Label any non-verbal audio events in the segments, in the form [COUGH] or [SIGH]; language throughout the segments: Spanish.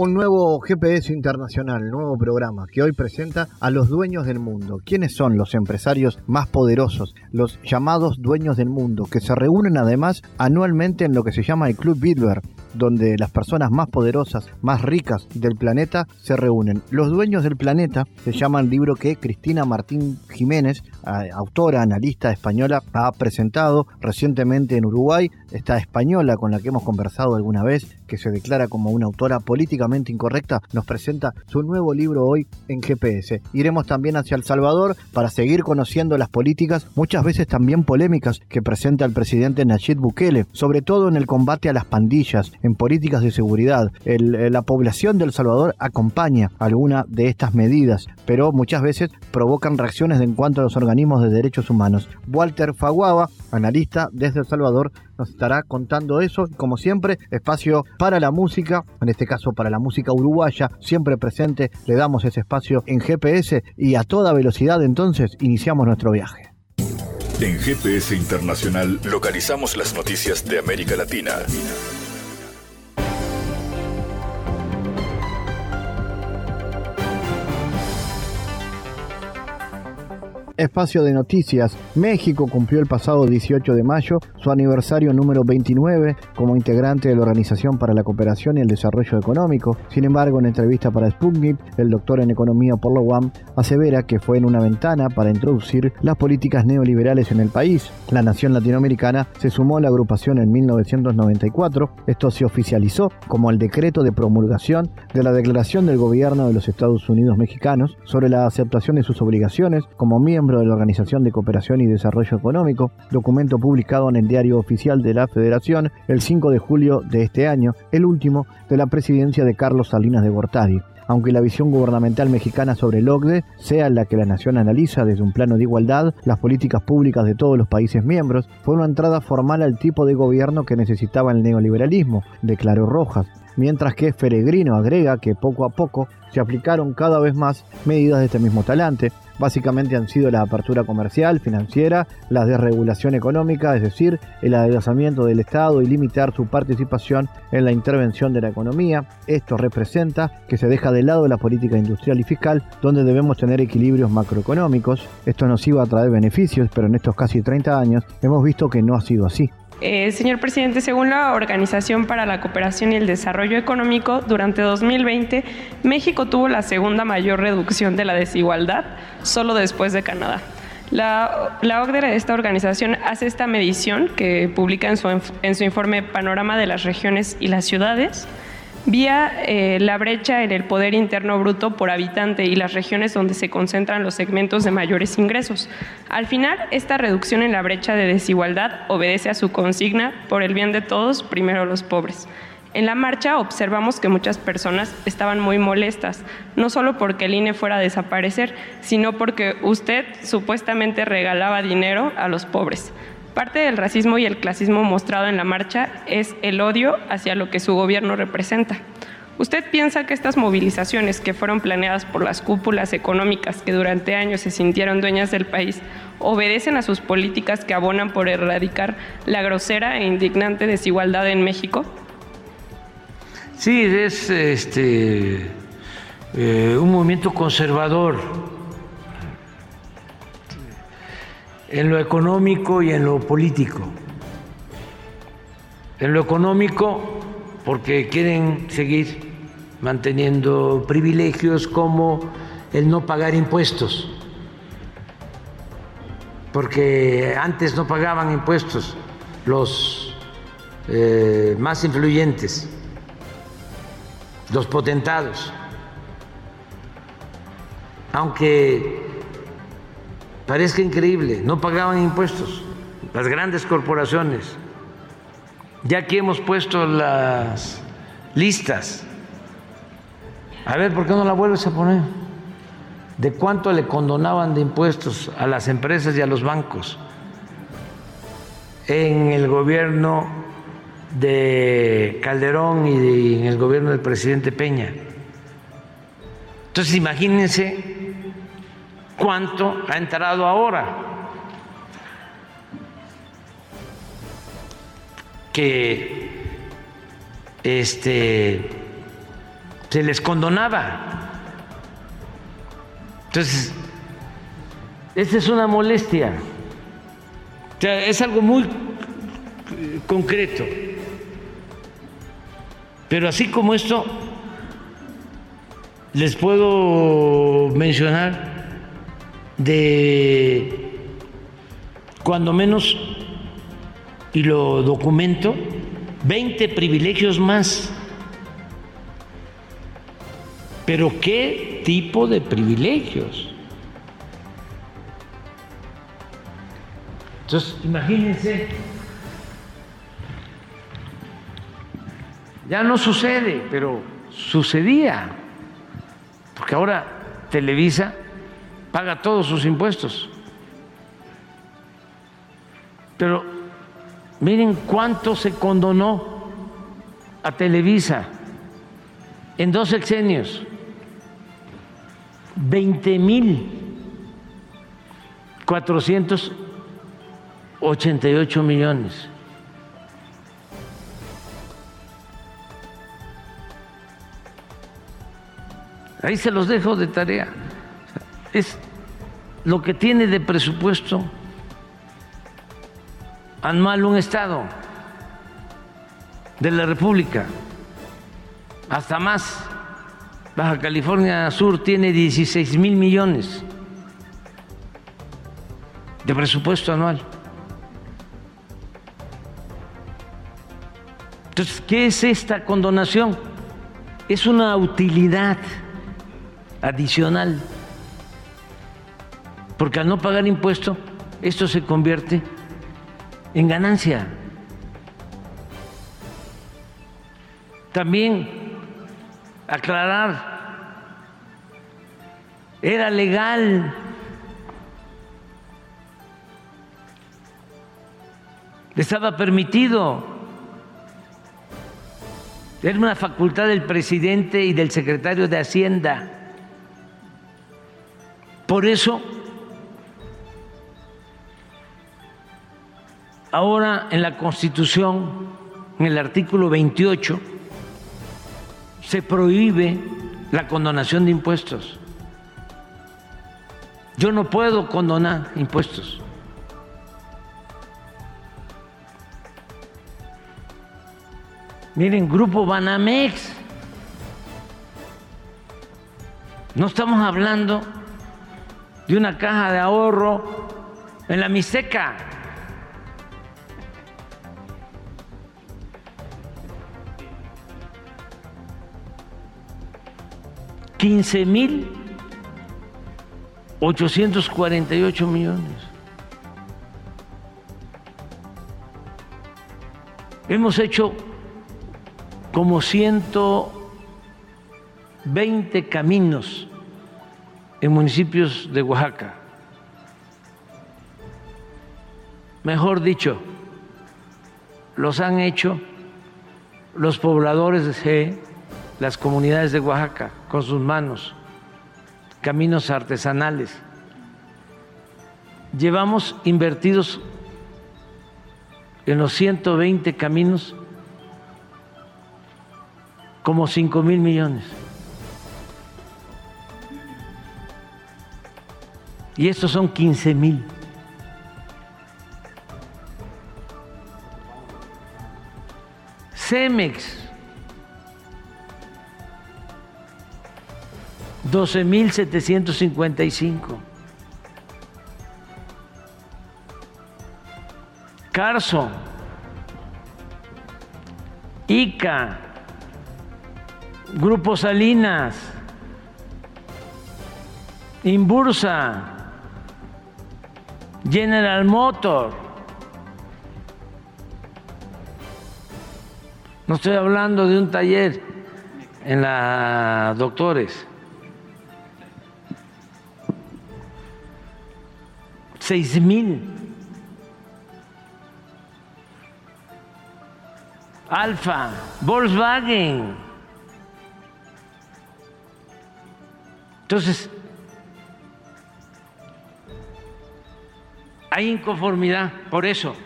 Un nuevo GPS Internacional, nuevo programa que hoy presenta a los dueños del mundo. ¿Quiénes son los empresarios más poderosos? Los llamados dueños del mundo, que se reúnen además anualmente en lo que se llama el Club Bilderberg donde las personas más poderosas, más ricas del planeta se reúnen. Los dueños del planeta se llama el libro que Cristina Martín Jiménez, autora, analista española, ha presentado recientemente en Uruguay. Esta española con la que hemos conversado alguna vez, que se declara como una autora políticamente incorrecta, nos presenta su nuevo libro hoy en GPS. Iremos también hacia El Salvador para seguir conociendo las políticas, muchas veces también polémicas, que presenta el presidente Nayib Bukele, sobre todo en el combate a las pandillas, en políticas de seguridad. Eh, la población de El Salvador acompaña alguna de estas medidas, pero muchas veces provocan reacciones en cuanto a los organismos de derechos humanos. Walter Faguaba, analista desde El Salvador, nos estará contando eso. Como siempre, espacio para la música, en este caso para la música uruguaya, siempre presente, le damos ese espacio en GPS y a toda velocidad entonces iniciamos nuestro viaje. En GPS Internacional localizamos las noticias de América Latina. Espacio de Noticias. México cumplió el pasado 18 de mayo su aniversario número 29 como integrante de la Organización para la Cooperación y el Desarrollo Económico. Sin embargo, en entrevista para Sputnik, el doctor en economía por la UAM asevera que fue en una ventana para introducir las políticas neoliberales en el país. La nación latinoamericana se sumó a la agrupación en 1994. Esto se oficializó como el decreto de promulgación de la Declaración del Gobierno de los Estados Unidos Mexicanos sobre la aceptación de sus obligaciones como miembro de la Organización de Cooperación y Desarrollo Económico, documento publicado en el Diario Oficial de la Federación el 5 de julio de este año, el último de la presidencia de Carlos Salinas de Gortari. Aunque la visión gubernamental mexicana sobre el OCDE sea la que la nación analiza desde un plano de igualdad, las políticas públicas de todos los países miembros fue una entrada formal al tipo de gobierno que necesitaba el neoliberalismo, declaró Rojas, mientras que Feregrino agrega que poco a poco se aplicaron cada vez más medidas de este mismo talante, básicamente han sido la apertura comercial, financiera, la desregulación económica, es decir, el adelgazamiento del Estado y limitar su participación en la intervención de la economía. Esto representa que se deja de lado la política industrial y fiscal, donde debemos tener equilibrios macroeconómicos. Esto nos iba a traer beneficios, pero en estos casi 30 años hemos visto que no ha sido así. Eh, señor presidente, según la Organización para la Cooperación y el Desarrollo Económico, durante 2020 México tuvo la segunda mayor reducción de la desigualdad, solo después de Canadá. La, OCDE, esta organización, hace esta medición que publica en su informe Panorama de las regiones y las ciudades vía eh, la brecha en el poder interno bruto por habitante y las regiones donde se concentran los segmentos de mayores ingresos. Al final, esta reducción en la brecha de desigualdad obedece a su consigna por el bien de todos, primero los pobres. En la marcha observamos que muchas personas estaban muy molestas, no solo porque el INE fuera a desaparecer, sino porque usted supuestamente regalaba dinero a los pobres. Parte del racismo y el clasismo mostrado en la marcha es el odio hacia lo que su gobierno representa. ¿Usted piensa que estas movilizaciones que fueron planeadas por las cúpulas económicas que durante años se sintieron dueñas del país obedecen a sus políticas que abonan por erradicar la grosera e indignante desigualdad en México? Sí, es este, eh, un movimiento conservador en lo económico y en lo político. En lo económico, porque quieren seguir manteniendo privilegios como el no pagar impuestos, porque antes no pagaban impuestos los eh, más influyentes, los potentados, aunque Parezca increíble, no pagaban impuestos las grandes corporaciones. Ya aquí hemos puesto las listas A ver, ¿por qué no la vuelves a poner? ¿De cuánto le condonaban de impuestos a las empresas y a los bancos? En el gobierno de Calderón y en el gobierno del presidente Peña. Entonces imagínense cuánto ha entrado ahora. Que este se les condonaba. Entonces, esta es una molestia. Es algo muy concreto. Pero así como esto, les puedo mencionar de cuando menos, y lo documento, 20 privilegios más. Pero ¿qué tipo de privilegios? Entonces, imagínense, ya no sucede, pero sucedía, porque ahora Televisa paga todos sus impuestos. Pero miren cuánto se condonó a Televisa en dos sexenios. 20 mil 488 millones. Ahí se los dejo de tarea. Es lo que tiene de presupuesto anual un Estado de la República, hasta más. Baja California Sur tiene 16 mil millones de presupuesto anual. Entonces, ¿qué es esta condonación? Es una utilidad adicional, porque al no pagar impuesto, esto se convierte en ganancia. También aclarar, era legal. Estaba permitido. Era una facultad del presidente y del secretario de Hacienda. Por eso, ahora en la Constitución, en el artículo 28, se prohíbe la condonación de impuestos. Yo no puedo condonar impuestos. Miren, Grupo Banamex. No estamos hablando de una caja de ahorro en la Mixteca. 15 mil 848 millones. Hemos hecho como 120 caminos en municipios de Oaxaca. Mejor dicho, los han hecho los pobladores de las comunidades de Oaxaca con sus manos, caminos artesanales. Llevamos invertidos en los 120 caminos como 5 mil millones. Y estos son 15 mil. Cemex 12.755. Carso, ICA, Grupo Salinas, Imbursa, General Motor. No estoy hablando de un taller en la Doctores. Seis mil. Alfa, Volkswagen. Entonces, hay inconformidad por eso.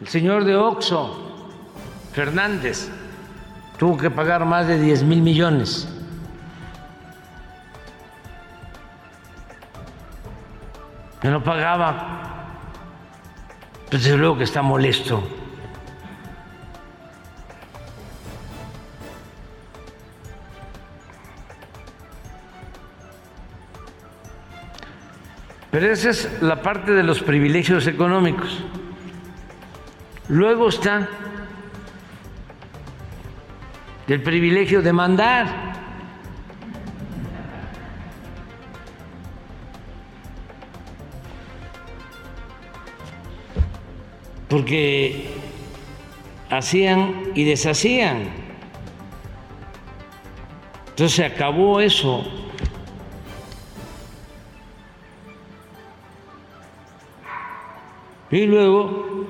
El señor de Oxo, Fernández, tuvo que pagar más de 10 mil millones. No pagaba. Pues desde luego que está molesto. Pero esa es la parte de los privilegios económicos. Luego está el privilegio de mandar. Porque hacían y deshacían. Entonces se acabó eso. Y luego,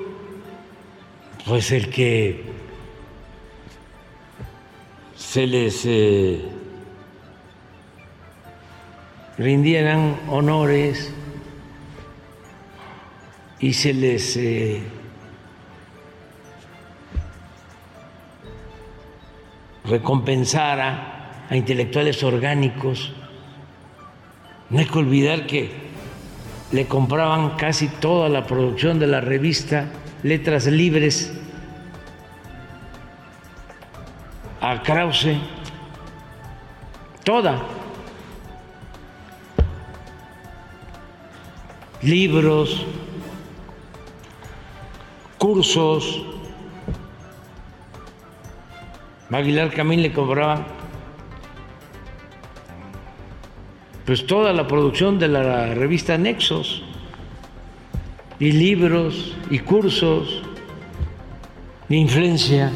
pues el que se les eh, rindieran honores y se les eh, recompensara a intelectuales orgánicos. No hay que olvidar que le compraban casi toda la producción de la revista Letras Libres a Krause, toda. Libros, cursos. Aguilar Camín le compraban pues toda la producción de la revista Nexos, y libros, y cursos, de influencia.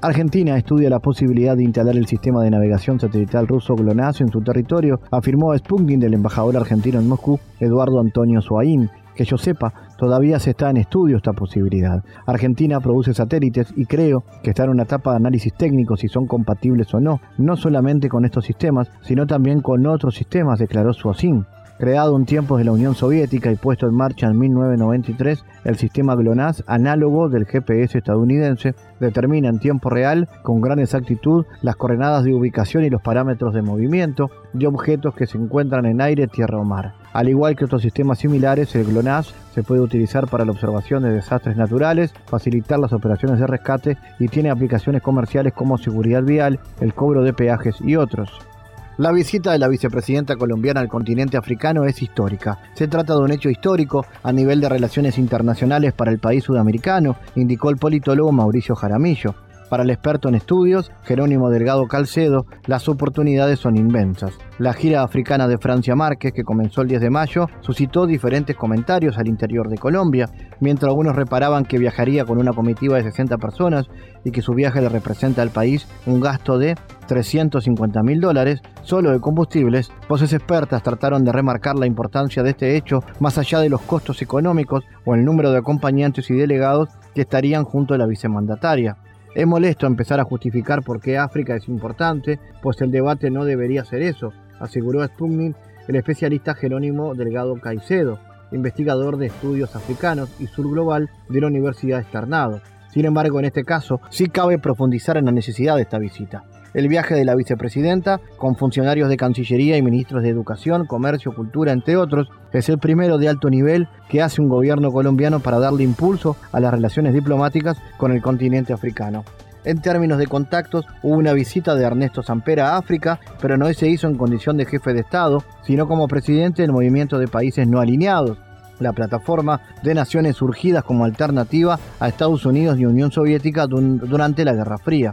Argentina estudia la posibilidad de instalar el sistema de navegación satelital ruso GLONASS en su territorio, afirmó Sputnik del embajador argentino en Moscú, Eduardo Antonio Soaín, que yo sepa, todavía se está en estudio esta posibilidad. Argentina produce satélites y creo que está en una etapa de análisis técnico si son compatibles o no, no solamente con estos sistemas, sino también con otros sistemas, declaró Suasin. Creado en tiempos de la Unión Soviética y puesto en marcha en 1993, el sistema GLONASS, análogo del GPS estadounidense, determina en tiempo real, con gran exactitud, las coordenadas de ubicación y los parámetros de movimiento de objetos que se encuentran en aire, tierra o mar. Al igual que otros sistemas similares, el GLONASS se puede utilizar para la observación de desastres naturales, facilitar las operaciones de rescate y tiene aplicaciones comerciales como seguridad vial, el cobro de peajes y otros. La visita de la vicepresidenta colombiana al continente africano es histórica. Se trata de un hecho histórico a nivel de relaciones internacionales para el país sudamericano, indicó el politólogo Mauricio Jaramillo. Para el experto en estudios, Jerónimo Delgado Calcedo, las oportunidades son inmensas. La gira africana de Francia Márquez, que comenzó el 10 de mayo, suscitó diferentes comentarios al interior de Colombia, mientras algunos reparaban que viajaría con una comitiva de 60 personas y que su viaje le representa al país un gasto de 350 mil dólares solo de combustibles, voces expertas trataron de remarcar la importancia de este hecho más allá de los costos económicos o el número de acompañantes y delegados que estarían junto a la vicemandataria. Es molesto empezar a justificar por qué África es importante, pues el debate no debería ser eso, aseguró Sputnik el especialista Jerónimo Delgado Caicedo, investigador de estudios africanos y sur global de la Universidad Externado. Sin embargo, en este caso, sí cabe profundizar en la necesidad de esta visita. El viaje de la vicepresidenta, con funcionarios de Cancillería y ministros de Educación, Comercio, Cultura, entre otros, es el primero de alto nivel que hace un gobierno colombiano para darle impulso a las relaciones diplomáticas con el continente africano. En términos de contactos, hubo una visita de Ernesto Sampera a África, pero no se hizo en condición de jefe de Estado, sino como presidente del movimiento de países no alineados, la plataforma de naciones surgidas como alternativa a Estados Unidos y Unión Soviética durante la Guerra Fría.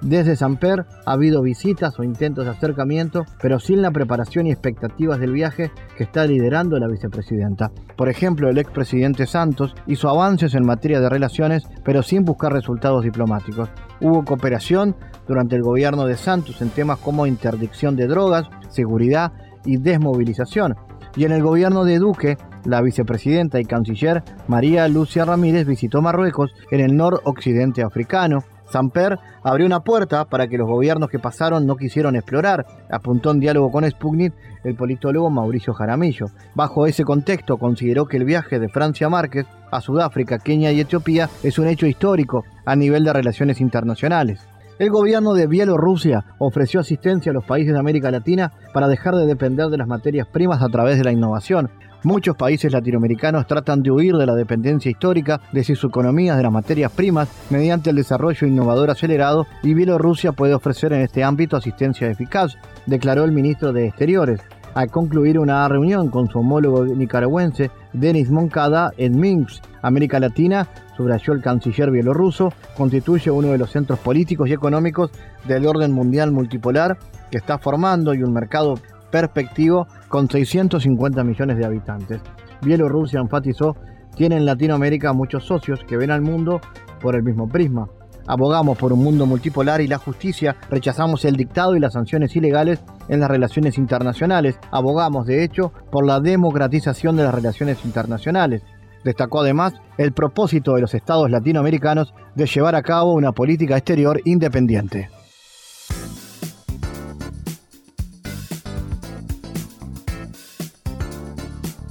Desde Samper ha habido visitas o intentos de acercamiento, pero sin la preparación y expectativas del viaje que está liderando la vicepresidenta. Por ejemplo, el expresidente Santos hizo avances en materia de relaciones, pero sin buscar resultados diplomáticos. Hubo cooperación durante el gobierno de Santos en temas como interdicción de drogas, seguridad y desmovilización. Y en el gobierno de Duque, la vicepresidenta y canciller María Lucia Ramírez visitó Marruecos en el noroccidente africano. Samper abrió una puerta para que los gobiernos que pasaron no quisieron explorar, apuntó en diálogo con Sputnik el politólogo Mauricio Jaramillo. Bajo ese contexto consideró que el viaje de Francia Márquez a Sudáfrica, Kenia y Etiopía es un hecho histórico a nivel de relaciones internacionales. El gobierno de Bielorrusia ofreció asistencia a los países de América Latina para dejar de depender de las materias primas a través de la innovación. Muchos países latinoamericanos tratan de huir de la dependencia histórica de sus economías de las materias primas mediante el desarrollo innovador acelerado y Bielorrusia puede ofrecer en este ámbito asistencia eficaz, declaró el ministro de Exteriores al concluir una reunión con su homólogo nicaragüense Denis Moncada en Minsk, América Latina, subrayó el canciller bielorruso, constituye uno de los centros políticos y económicos del orden mundial multipolar que está formando y un mercado perspectivo con 650 millones de habitantes. Bielorrusia enfatizó tiene en Latinoamérica muchos socios que ven al mundo por el mismo prisma. Abogamos por un mundo multipolar y la justicia, rechazamos el dictado y las sanciones ilegales en las relaciones internacionales. Abogamos, de hecho, por la democratización de las relaciones internacionales. Destacó además el propósito de los estados latinoamericanos de llevar a cabo una política exterior independiente.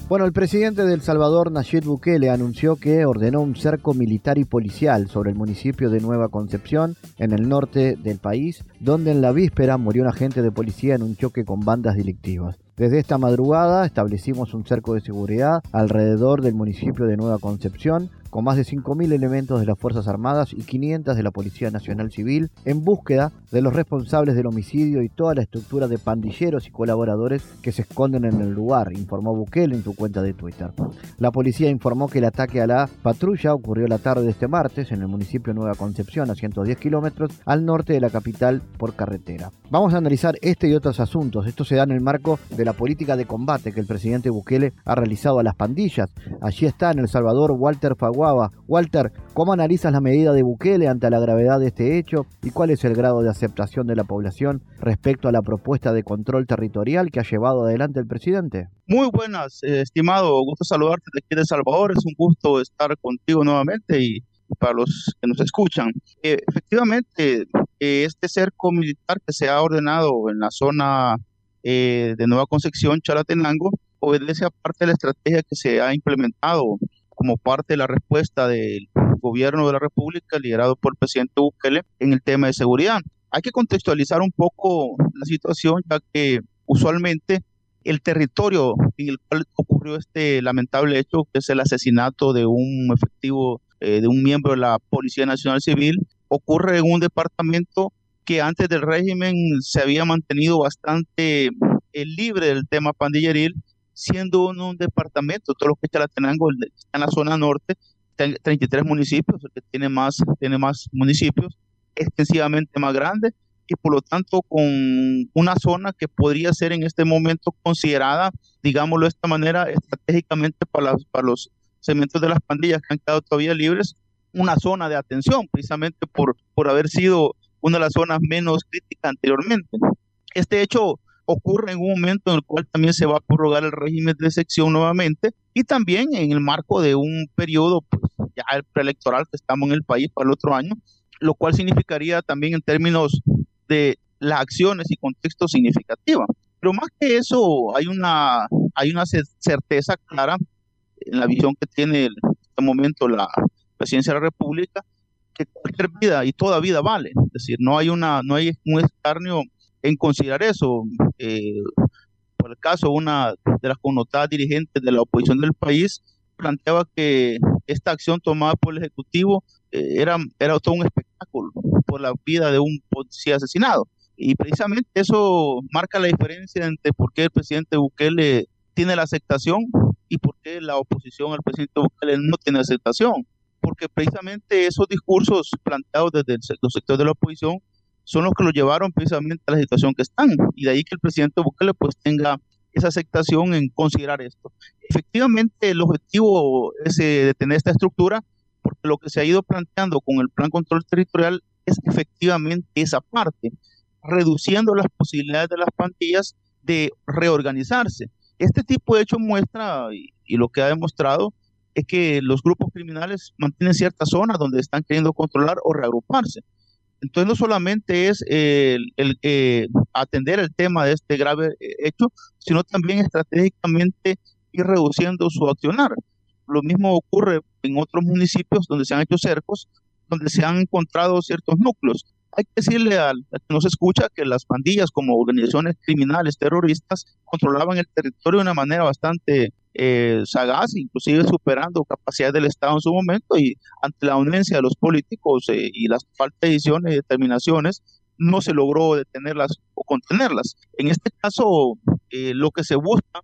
Bueno, el presidente de El Salvador, Nayib Bukele, anunció que ordenó un cerco militar y policial sobre el municipio de Nueva Concepción, en el norte del país, donde en la víspera murió un agente de policía en un choque con bandas delictivas. Desde esta madrugada establecimos un cerco de seguridad alrededor del municipio de Nueva Concepción, con más de 5.000 elementos de las Fuerzas Armadas y 500 de la Policía Nacional Civil, en búsqueda de los responsables del homicidio y toda la estructura de pandilleros y colaboradores que se esconden en el lugar, informó Bukele en su cuenta de Twitter. La policía informó que el ataque a la patrulla ocurrió la tarde de este martes en el municipio Nueva Concepción, a 110 kilómetros al norte de la capital por carretera. Vamos a analizar este y otros asuntos. Esto se da en el marco de la política de combate que el presidente Bukele ha realizado a las pandillas. Allí está en El Salvador Walter Walter, ¿cómo analizas la medida de Bukele ante la gravedad de este hecho y cuál es el grado de aceptación de la población respecto a la propuesta de control territorial que ha llevado adelante el presidente? Muy buenas, eh, estimado, gusto saludarte de aquí de Salvador, es un gusto estar contigo nuevamente y para los que nos escuchan. Eh, efectivamente, eh, este cerco militar que se ha ordenado en la zona de Nueva Concepción, Chalatenango, obedece a parte de la estrategia que se ha implementado como parte de la respuesta del gobierno de la República liderado por el presidente Bukele en el tema de seguridad. Hay que contextualizar un poco la situación, ya que usualmente el territorio en el cual ocurrió este lamentable hecho, que es el asesinato de un efectivo, eh, de un miembro de la Policía Nacional Civil, ocurre en un departamento que antes del régimen se había mantenido bastante eh, libre del tema pandilleril siendo un, departamento, todo lo que es Chalatenango está en la zona norte, 33 municipios, el que tiene más, tiene más municipios, extensivamente más grande y por lo tanto con una zona que podría ser en este momento considerada, digámoslo de esta manera, estratégicamente para, para los segmentos de las pandillas que han quedado todavía libres, una zona de atención, precisamente por, por haber sido una de las zonas menos críticas anteriormente. Este hecho ocurre en un momento en el cual también se va a prorrogar el régimen de sección nuevamente y también en el marco de un periodo pues, ya el preelectoral que estamos en el país para el otro año, lo cual significaría también en términos de las acciones y contexto significativa. Pero más que eso, hay una, hay una certeza clara en la visión que tiene en este momento la presidencia de la República, que cualquier vida y toda vida vale. Es decir, no hay, una, no hay un escarnio en considerar eso. Eh, por el caso, una de las connotadas dirigentes de la oposición del país planteaba que esta acción tomada por el Ejecutivo eh, era, era todo un espectáculo por la vida de un policía asesinado. Y precisamente eso marca la diferencia entre por qué el presidente Bukele tiene la aceptación y por qué la oposición al presidente Bukele no tiene aceptación. Porque precisamente esos discursos planteados desde los sectores de la oposición son los que lo llevaron precisamente a la situación que están. Y de ahí que el presidente Bukele pues tenga esa aceptación en considerar esto. Efectivamente, el objetivo es eh, de tener esta estructura, porque lo que se ha ido planteando con el plan control territorial es efectivamente esa parte, reduciendo las posibilidades de las pandillas de reorganizarse. Este tipo de hecho muestra, y, lo que ha demostrado, es que los grupos criminales mantienen ciertas zonas donde están queriendo controlar o reagruparse. Entonces no solamente es el, eh, atender el tema de este grave eh, hecho, sino también estratégicamente ir reduciendo su accionar. Lo mismo ocurre en otros municipios donde se han hecho cercos, donde se han encontrado ciertos núcleos. Hay que decirle al, que nos escucha que las pandillas como organizaciones criminales terroristas controlaban el territorio de una manera bastante eh, sagaz, inclusive superando capacidad del Estado en su momento y ante la unencia de los políticos eh, y las falta de decisiones y determinaciones, no se logró detenerlas o contenerlas. En este caso, eh, lo que se busca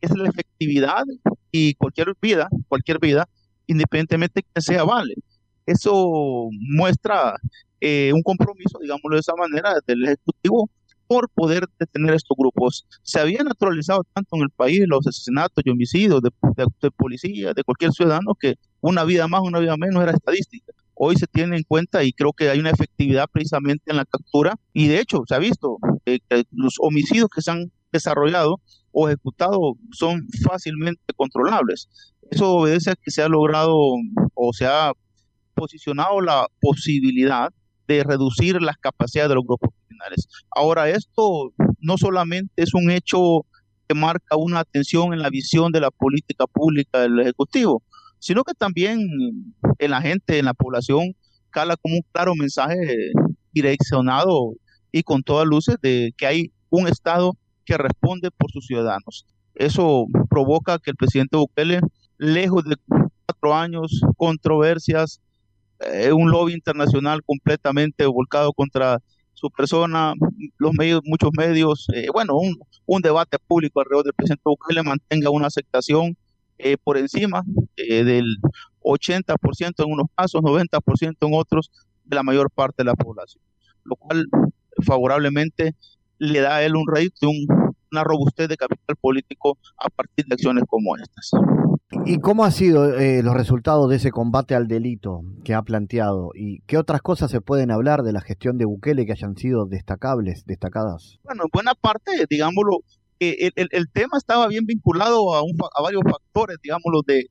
es la efectividad y cualquier vida, cualquier vida, independientemente que sea vale. Eso muestra eh, un compromiso, digámoslo de esa manera, del Ejecutivo por poder detener estos grupos. Se había naturalizado tanto en el país los asesinatos y homicidios de, de, policía, de cualquier ciudadano, que una vida más, una vida menos era estadística. Hoy se tiene en cuenta y creo que hay una efectividad precisamente en la captura y de hecho se ha visto eh, que los homicidios que se han desarrollado o ejecutado son fácilmente controlables. Eso obedece a que se ha logrado o se ha posicionado la posibilidad de reducir las capacidades de los grupos criminales. Ahora, esto no solamente es un hecho que marca una atención en la visión de la política pública del Ejecutivo, sino que también en la gente, en la población, cala como un claro mensaje direccionado y con todas luces de que hay un Estado que responde por sus ciudadanos. Eso provoca que el presidente Bukele, lejos de cuatro años, controversias, eh, un lobby internacional completamente volcado contra su persona, los medios, muchos medios, eh, bueno, un, un, debate público alrededor del presidente Bukele mantenga una aceptación eh, por encima del 80% en unos casos, 90% en otros, de la mayor parte de la población, lo cual favorablemente le da a él un rédito, un, una robustez de capital político a partir de acciones como estas. ¿Y cómo han sido eh, los resultados de ese combate al delito que ha planteado? ¿Y qué otras cosas se pueden hablar de la gestión de Bukele que hayan sido destacables, destacadas? Bueno, en buena parte, digámoslo, el, el, tema estaba bien vinculado a, un, a varios factores, digámoslo, de,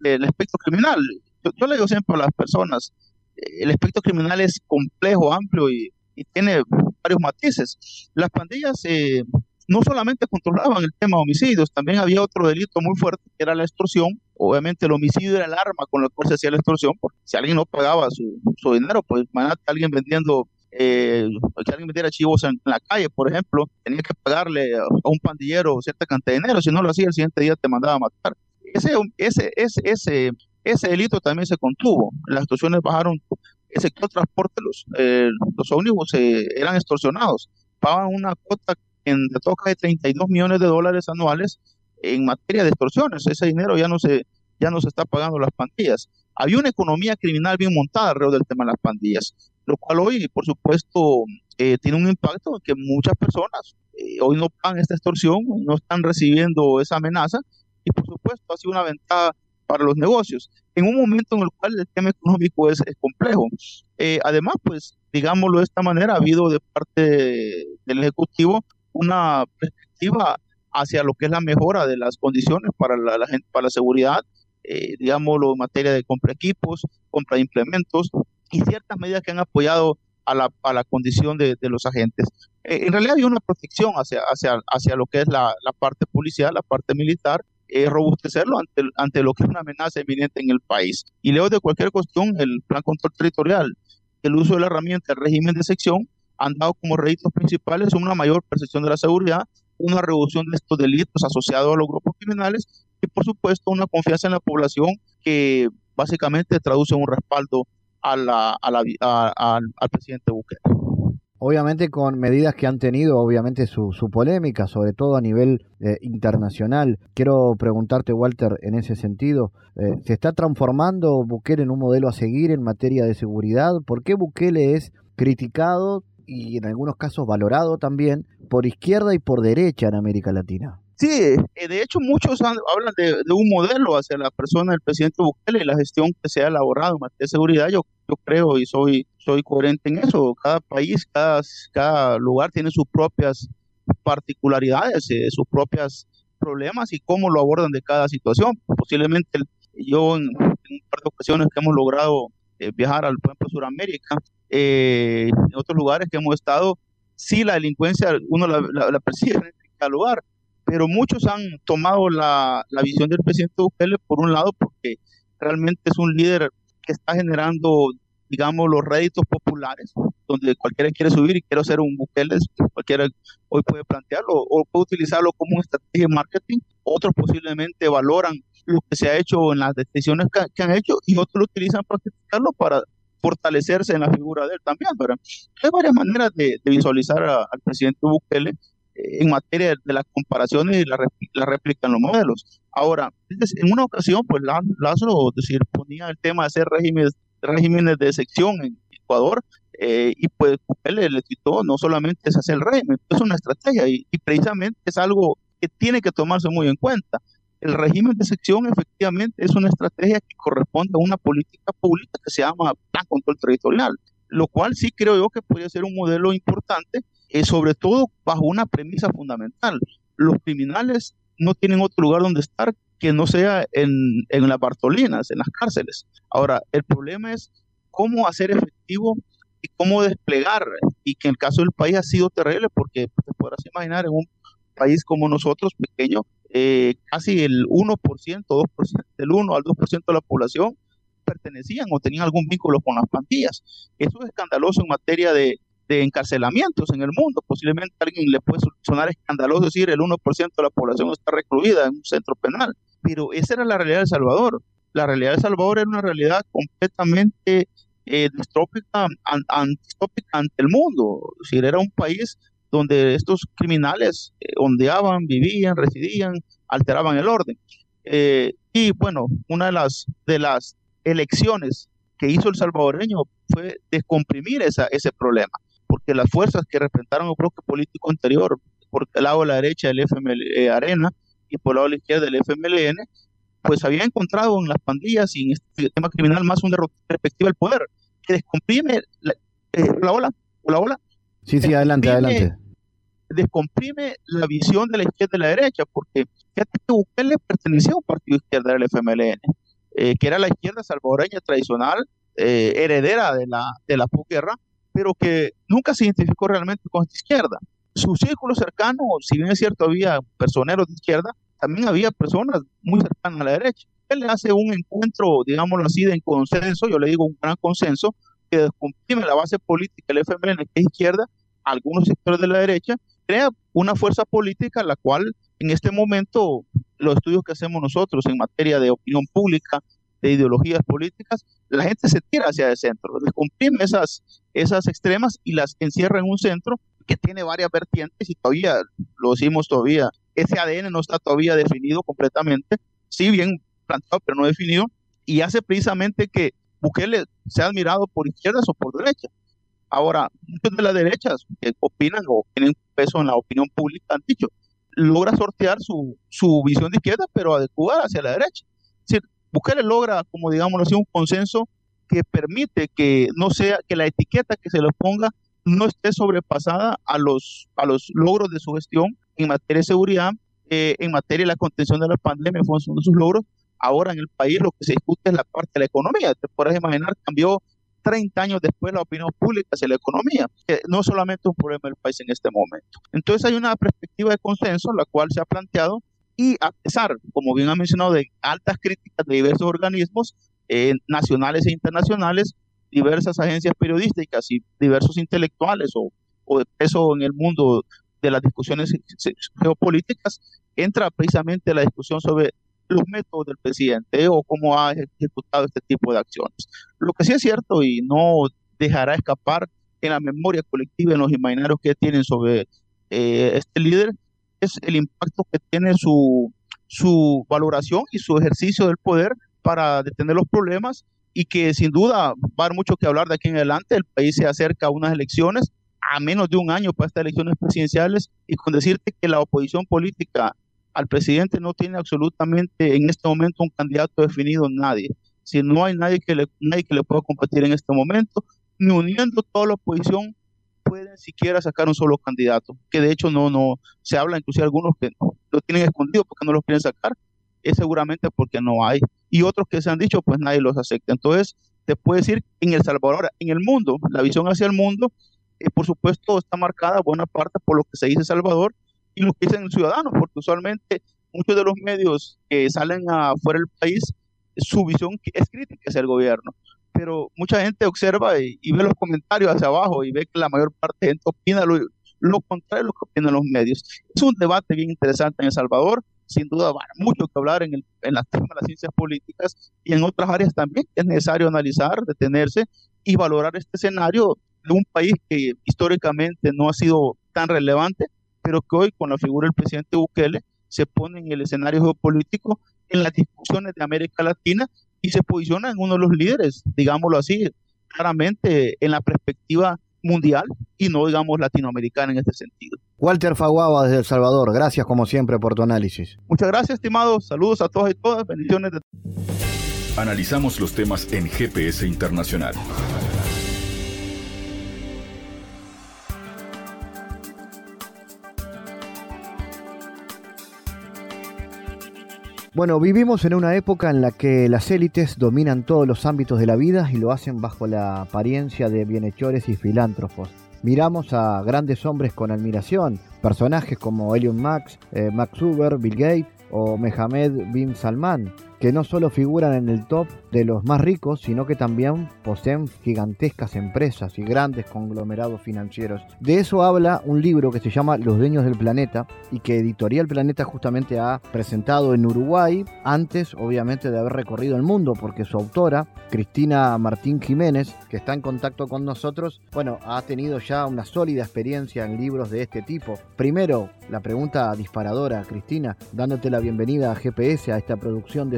del, espectro criminal. Yo, le digo siempre a las personas, eh, el espectro criminal es complejo, amplio y, y tiene varios matices. Las pandillas eh, no solamente controlaban el tema de homicidios, también había otro delito muy fuerte que era la extorsión. Obviamente el homicidio era el arma con la cual se hacía la extorsión, porque si alguien no pagaba su, su dinero, pues imagínate alguien vendiendo eh, que alguien vendiera chivos en, la calle, por ejemplo, tenía que pagarle a, un pandillero cierta cantidad de dinero, si no lo hacía el siguiente día te mandaba a matar. Ese, ese, ese, ese, ese delito también se contuvo. Las extorsiones bajaron, el sector transporte, los, eh, los ómnibus eh, eran extorsionados, pagaban una cuota en de toca de 32 millones de dólares anuales en materia de extorsiones. Ese dinero ya no se ya no se está pagando las pandillas. Había una economía criminal bien montada alrededor del tema de las pandillas, lo cual hoy, por supuesto, eh, tiene un impacto en que muchas personas eh, hoy no pagan esta extorsión, no están recibiendo esa amenaza y, por supuesto, ha sido una ventaja para los negocios, en un momento en el cual el tema económico es, complejo. Eh, además, pues, digámoslo de esta manera, ha habido de parte del Ejecutivo una perspectiva hacia lo que es la mejora de las condiciones para la, gente, para la seguridad, eh, digámoslo, en materia de compra de equipos, compra de implementos y ciertas medidas que han apoyado a la, a la condición de, de los agentes. Eh, en realidad hay una protección hacia, hacia, hacia lo que es la, la parte policial, la parte militar, eh, robustecerlo ante, ante lo que es una amenaza evidente en el país. Y leo de cualquier cuestión, el plan control territorial, el uso de la herramienta, el régimen de sección, han dado como réditos principales una mayor percepción de la seguridad, una reducción de estos delitos asociados a los grupos criminales y por supuesto una confianza en la población que básicamente traduce un respaldo a la, al presidente Bukele. Obviamente con medidas que han tenido, obviamente, su, su polémica, sobre todo a nivel eh, internacional. Quiero preguntarte, Walter, en ese sentido, eh, ¿se está transformando Bukele en un modelo a seguir en materia de seguridad? ¿Por qué Bukele es criticado y en algunos casos valorado también por izquierda y por derecha en América Latina. Sí, eh, de hecho muchos hablan de, un modelo hacia la persona del presidente Bukele y la gestión que se ha elaborado en materia de seguridad. Yo, yo creo y soy, soy coherente en eso. Cada país, cada, lugar tiene sus propias particularidades, eh, sus propios problemas y cómo lo abordan de cada situación. Posiblemente yo en, un par de ocasiones que hemos logrado eh, viajar al pueblo de Sudamérica, en otros lugares que hemos estado, sí la delincuencia uno la, la en cada lugar, pero muchos han tomado la, visión del presidente Bukele por un lado porque realmente es un líder que está generando, digamos, los réditos populares, donde cualquiera quiere subir y quiere ser un Bukele, cualquiera hoy puede plantearlo o puede utilizarlo como una estrategia de marketing. Otros posiblemente valoran lo que se ha hecho en las decisiones que, han hecho y otros lo utilizan para criticarlo para fortalecerse en la figura de él también. Pero hay varias maneras de, visualizar al presidente Bukele en materia de las comparaciones y la, la réplica en los modelos. Ahora, en una ocasión, pues Lázaro decir, ponía el tema de hacer regímenes, regímenes de sección en Ecuador eh, y pues él le citó no solamente es hacer el régimen, es una estrategia y, precisamente es algo que tiene que tomarse muy en cuenta. El régimen de sección efectivamente es una estrategia que corresponde a una política pública que se llama Plan Control Territorial, lo cual sí creo yo que podría ser un modelo importante eh, sobre todo bajo una premisa fundamental. Los criminales no tienen otro lugar donde estar que no sea en, en las Bartolinas, en las cárceles. Ahora, el problema es cómo hacer efectivo y cómo desplegar, y que en el caso del país ha sido terrible, porque te podrás imaginar en un país como nosotros, pequeño, eh, casi el 1%, 2%, del 1 al 2% de la población pertenecían o tenían algún vínculo con las pandillas. Eso es escandaloso en materia de, de encarcelamientos en el mundo. Posiblemente a alguien le puede sonar escandaloso decir el 1% de la población está recluida en un centro penal, pero esa era la realidad de El Salvador. La realidad de El Salvador era una realidad completamente eh, distrópica, ante el mundo. Es decir, era un país donde estos criminales eh, ondeaban, vivían, residían, alteraban el orden. Eh, y bueno, una de las, de las elecciones que hizo el salvadoreño fue descomprimir esa, ese problema porque las fuerzas que representaron el bloque político anterior, por el lado de la derecha del FML eh, Arena y por el lado de la izquierda del FMLN, pues había encontrado en las pandillas y en este tema criminal más una perspectiva del poder, que descomprime la, eh, la ola, la ola. Sí, sí, adelante, adelante. Descomprime la visión de la izquierda y la derecha, porque fíjate que Bukele pertenecía a un partido izquierda del FMLN, eh, que era la izquierda salvadoreña tradicional, heredera de la, de la posguerra, pero que nunca se identificó realmente con esta izquierda. Su círculo cercano, si bien es cierto, había personeros de izquierda, también había personas muy cercanas a la derecha. Él le hace un encuentro, digámoslo así, de consenso, yo le digo un gran consenso, que descomprime la base política del FMLN, que es izquierda, algunos sectores de la derecha, crea una fuerza política la cual en este momento los estudios que hacemos nosotros en materia de opinión pública, de ideologías políticas, la gente se tira hacia el centro, descomprime esas, esas extremas y las encierra en un centro que tiene varias vertientes y todavía, lo decimos todavía, ese ADN no está todavía definido completamente, sí bien planteado, pero no definido, y hace precisamente que Bukele sea admirado por izquierdas o por derechas. Ahora, muchos de las derechas que opinan o tienen peso en la opinión pública han dicho, logra sortear su, su visión de izquierda, pero adecuada hacia la derecha. Es Bukele logra, como digamos así, un consenso que permite que no sea, que la etiqueta que se le ponga no esté sobrepasada a los, a los logros de su gestión en materia de seguridad, eh, en materia de la contención de la pandemia, fue uno de sus logros. Ahora en el país lo que se discute es la parte de la economía. Te puedes imaginar, cambió 30 años después la opinión pública hacia la economía, que no solamente un problema del país en este momento. Entonces hay una perspectiva de consenso, la cual se ha planteado y a pesar, como bien ha mencionado, de altas críticas de diversos organismos eh, nacionales e internacionales, diversas agencias periodísticas y diversos intelectuales o, o de peso en el mundo de las discusiones geopolíticas, entra precisamente la discusión sobre los métodos del presidente o cómo ha ejecutado este tipo de acciones. Lo que sí es cierto y no dejará escapar en la memoria colectiva, en los imaginarios que tienen sobre eh, este líder, es el impacto que tiene su, su valoración y su ejercicio del poder para detener los problemas y que sin duda va a haber mucho que hablar de aquí en adelante. El país se acerca a unas elecciones, a menos de un año para estas elecciones presidenciales y con decirte que la oposición política al presidente no tiene absolutamente en este momento un candidato definido nadie. Si no hay nadie que le, nadie que le pueda competir en este momento, ni uniendo toda la oposición pueden siquiera sacar un solo candidato, que de hecho no, no, se habla inclusive algunos que lo tienen escondido porque no lo quieren sacar, es seguramente porque no hay. Y otros que se han dicho, pues nadie los acepta. Entonces, te puedo decir, en El Salvador, en el mundo, la visión hacia el mundo, eh, por supuesto, está marcada buena parte por lo que se dice Salvador y lo que dicen ciudadanos, porque usualmente muchos de los medios que salen afuera del país, su visión es crítica hacia el gobierno pero mucha gente observa y, ve los comentarios hacia abajo y ve que la mayor parte de gente opina lo, contrario de lo que opinan los medios. Es un debate bien interesante en El Salvador, sin duda va mucho que hablar en, el, las, de las ciencias políticas y en otras áreas también es necesario analizar, detenerse y valorar este escenario de un país que históricamente no ha sido tan relevante, pero que hoy con la figura del presidente Bukele se pone en el escenario geopolítico en las discusiones de América Latina y se posiciona en uno de los líderes, digámoslo así, claramente en la perspectiva mundial y no, digamos, latinoamericana en este sentido. Walter Faguaba desde El Salvador, gracias como siempre por tu análisis. Muchas gracias, estimados. Saludos a todos y todas. Bendiciones. De... Analizamos los temas en GPS Internacional. Bueno, vivimos en una época en la que las élites dominan todos los ámbitos de la vida y lo hacen bajo la apariencia de bienhechores y filántropos. Miramos a grandes hombres con admiración, personajes como Elon Max, eh, Max Zuber, Bill Gates o Mohamed bin Salman, que no solo figuran en el top de los más ricos, sino que también poseen gigantescas empresas y grandes conglomerados financieros. De eso habla un libro que se llama Los Dueños del Planeta y que Editorial Planeta justamente ha presentado en Uruguay, antes obviamente de haber recorrido el mundo, porque su autora, Cristina Martín Jiménez, que está en contacto con nosotros, bueno, ha tenido ya una sólida experiencia en libros de este tipo. Primero, la pregunta disparadora, Cristina, dándote la bienvenida a GPS, a esta producción de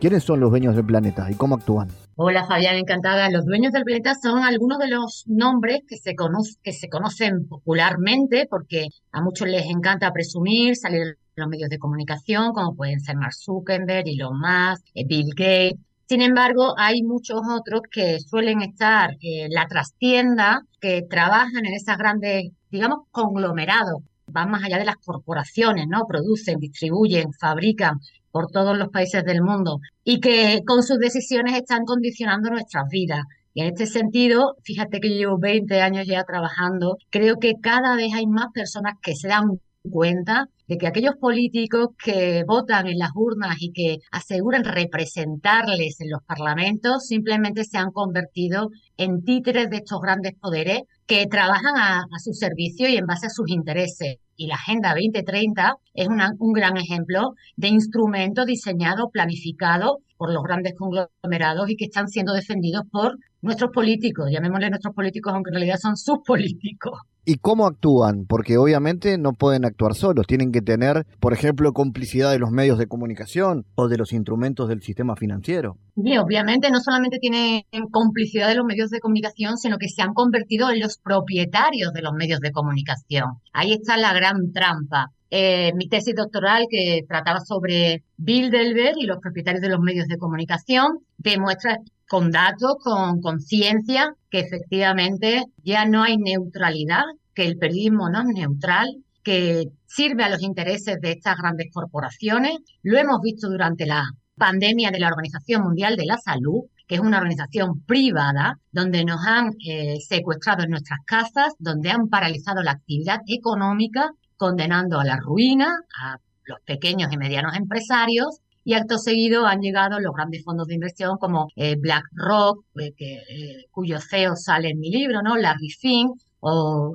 ¿Quiénes son los dueños del planeta y cómo actúan? Hola Fabián, encantada. Los dueños del planeta son algunos de los nombres que se, que se conocen popularmente porque a muchos les encanta presumir, salir en los medios de comunicación, como pueden ser Mark Zuckerberg, Elon Musk, eh, Bill Gates. Sin embargo, hay muchos otros que suelen estar en la trastienda, que trabajan en esas grandes, digamos, conglomerados van más allá de las corporaciones, ¿no? Producen, distribuyen, fabrican por todos los países del mundo y que con sus decisiones están condicionando nuestras vidas. Y en este sentido, fíjate que llevo 20 años ya trabajando, creo que cada vez hay más personas que se dan cuenta de que aquellos políticos que votan en las urnas y que aseguran representarles en los parlamentos simplemente se han convertido en títeres de estos grandes poderes que trabajan a, su servicio y en base a sus intereses. Y la Agenda 2030 es un gran ejemplo de instrumento diseñado, planificado por los grandes conglomerados y que están siendo defendidos por nuestros políticos, llamémosle nuestros políticos, aunque en realidad son sus políticos. ¿Y cómo actúan? Porque obviamente no pueden actuar solos, tienen que tener, por ejemplo, complicidad de los medios de comunicación o de los instrumentos del sistema financiero. Y obviamente no solamente tienen complicidad de los medios de comunicación, sino que se han convertido en los propietarios de los medios de comunicación. Ahí está la gran trampa. Eh, mi tesis doctoral que trataba sobre Bilderberg y los propietarios de los medios de comunicación demuestra con datos, con, con ciencia, que efectivamente ya no hay neutralidad, que el periodismo no es neutral, que sirve a los intereses de estas grandes corporaciones. Lo hemos visto durante la pandemia de la Organización Mundial de la Salud, que es una organización privada donde nos han eh, secuestrado en nuestras casas, donde han paralizado la actividad económica, condenando a la ruina a los pequeños y medianos empresarios y acto seguido han llegado los grandes fondos de inversión como eh, BlackRock, eh, que, cuyo CEO sale en mi libro, ¿no? Larry Fink, o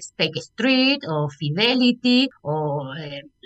Stake Street, o Fidelity, o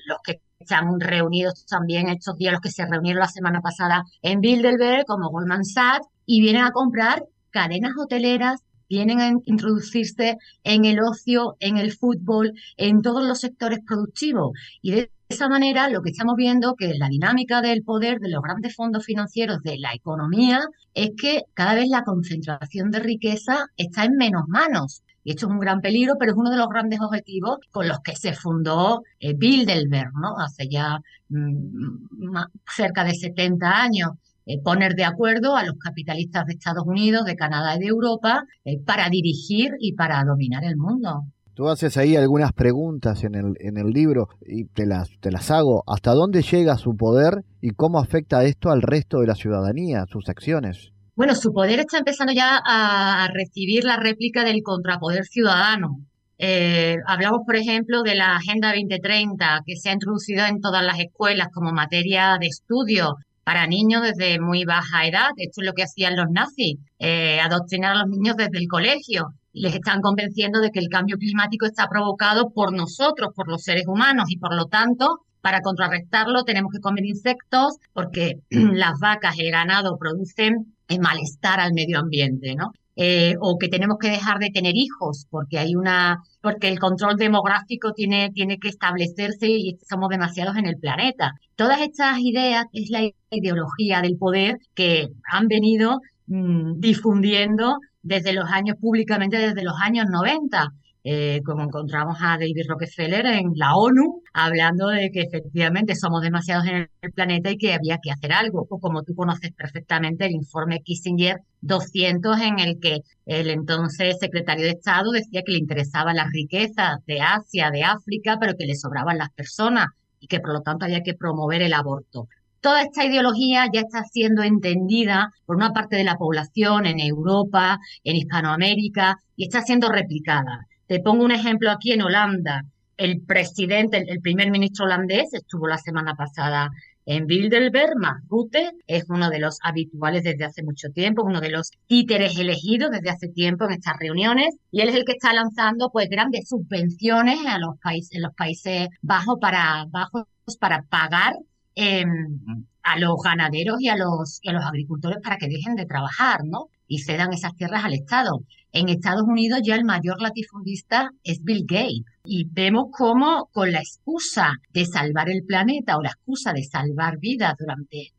los que se han reunido también estos días, los que se reunieron la semana pasada en Bilderberg, como Goldman Sachs, y vienen a comprar cadenas hoteleras, vienen a introducirse en el ocio, en el fútbol, en todos los sectores productivos. Y de esa manera lo que estamos viendo que la dinámica del poder de los grandes fondos financieros de la economía es que cada vez la concentración de riqueza está en menos manos Y esto es un gran peligro, pero es uno de los grandes objetivos con los que se fundó eh, Bilderberg, ¿no? Hace ya mm, cerca de 70 años. Eh, poner de acuerdo a los capitalistas de Estados Unidos, de Canadá y de Europa eh, para dirigir y para dominar el mundo. Tú haces ahí algunas preguntas en el, en el libro y te las, te las hago. ¿Hasta dónde llega su poder y cómo afecta esto al resto de la ciudadanía, sus acciones? Bueno, su poder está empezando ya a, recibir la réplica del contrapoder ciudadano. Eh, hablamos, por ejemplo, de la Agenda 2030, que se ha introducido en todas las escuelas como materia de estudio para niños desde muy baja edad. Esto es lo que hacían los nazis, eh, adoctrinar a los niños desde el colegio. Les están convenciendo de que el cambio climático está provocado por nosotros, por los seres humanos, y por lo tanto para contrarrestarlo tenemos que comer insectos porque [CLEARS THROAT] las vacas y el ganado producen malestar al medio ambiente, ¿no? Eh, o que tenemos que dejar de tener hijos porque hay una porque el control demográfico tiene, tiene que establecerse y somos demasiados en el planeta. Todas estas ideas es la ideología del poder que han venido mm, difundiendo desde los años públicamente desde los años 90 eh, como encontramos a David Rockefeller en la ONU, hablando de que efectivamente somos demasiados en el planeta y que había que hacer algo, o como tú conoces perfectamente el informe Kissinger 200 en el que el entonces secretario de Estado decía que le interesaban las riquezas de Asia, de África, pero que le sobraban las personas y que por lo tanto había que promover el aborto. Toda esta ideología ya está siendo entendida por una parte de la población en Europa, en Hispanoamérica, y está siendo replicada. Te pongo un ejemplo aquí en Holanda. El presidente, el, primer ministro holandés estuvo la semana pasada en Bilderberg, Rutte, es uno de los habituales desde hace mucho tiempo, uno de los títeres elegidos desde hace tiempo en estas reuniones, y él es el que está lanzando pues grandes subvenciones a los países, en los países bajos para pagar em, a los ganaderos y a los, y a los agricultores para que dejen de trabajar, ¿no? Y cedan esas tierras al Estado. En Estados Unidos ya el mayor latifundista es Bill Gates y vemos cómo con la excusa de salvar el planeta o la excusa de salvar vidas durante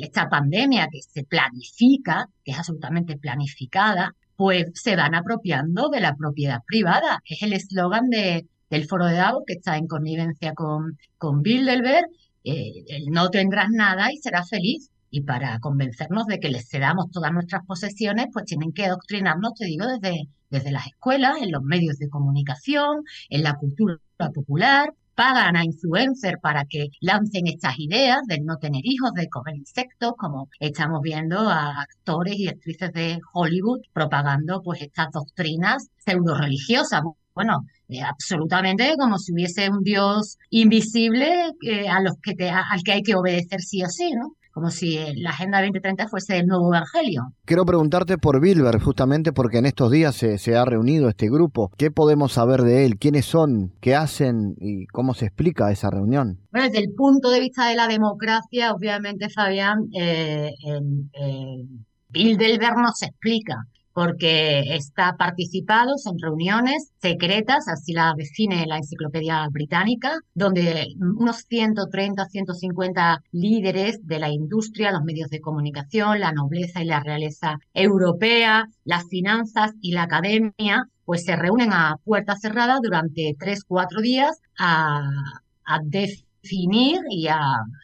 esta pandemia que se planifica, que es absolutamente planificada, pues se van apropiando de la propiedad privada. Es el eslogan de, del foro de Davos que está en connivencia con, con Bilderberg, eh, no tendrás nada y serás feliz. Y para convencernos de que les cedamos todas nuestras posesiones, pues tienen que adoctrinarnos, te digo, desde, desde las escuelas, en los medios de comunicación, en la cultura popular, pagan a influencers para que lancen estas ideas de no tener hijos, de comer insectos, como estamos viendo a actores y actrices de Hollywood propagando pues estas doctrinas pseudo religiosas. Bueno, eh, absolutamente como si hubiese un Dios invisible eh, a los que te, al que hay que obedecer sí o sí, ¿no? Como si la Agenda 2030 fuese el nuevo Evangelio. Quiero preguntarte por Bilber, justamente porque en estos días se, ha reunido este grupo. ¿Qué podemos saber de él? ¿Quiénes son? ¿Qué hacen? ¿Y cómo se explica esa reunión? Bueno, desde el punto de vista de la democracia, obviamente, Fabián, eh, eh, Bilderberg nos explica porque está participado, son reuniones secretas, así la define la enciclopedia británica, donde unos 130, 150 líderes de la industria, los medios de comunicación, la nobleza y la realeza europea, las finanzas y la academia, pues se reúnen a puerta cerrada durante tres, cuatro días a definir y a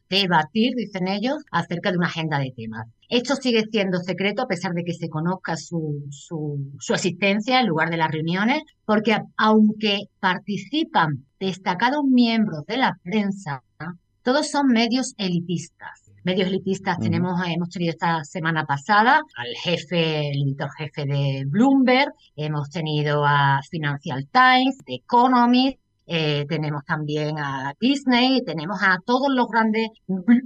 debatir, dicen ellos, acerca de una agenda de temas. Esto sigue siendo secreto a pesar de que se conozca su, su, su existencia en lugar de las reuniones, porque aunque participan destacados miembros de la prensa, todos son medios elitistas medios elitistas tenemos, hemos tenido esta semana pasada al jefe, el editor jefe de Bloomberg, hemos tenido a Financial Times, The Economist, eh, tenemos también a Disney, tenemos a todos los grandes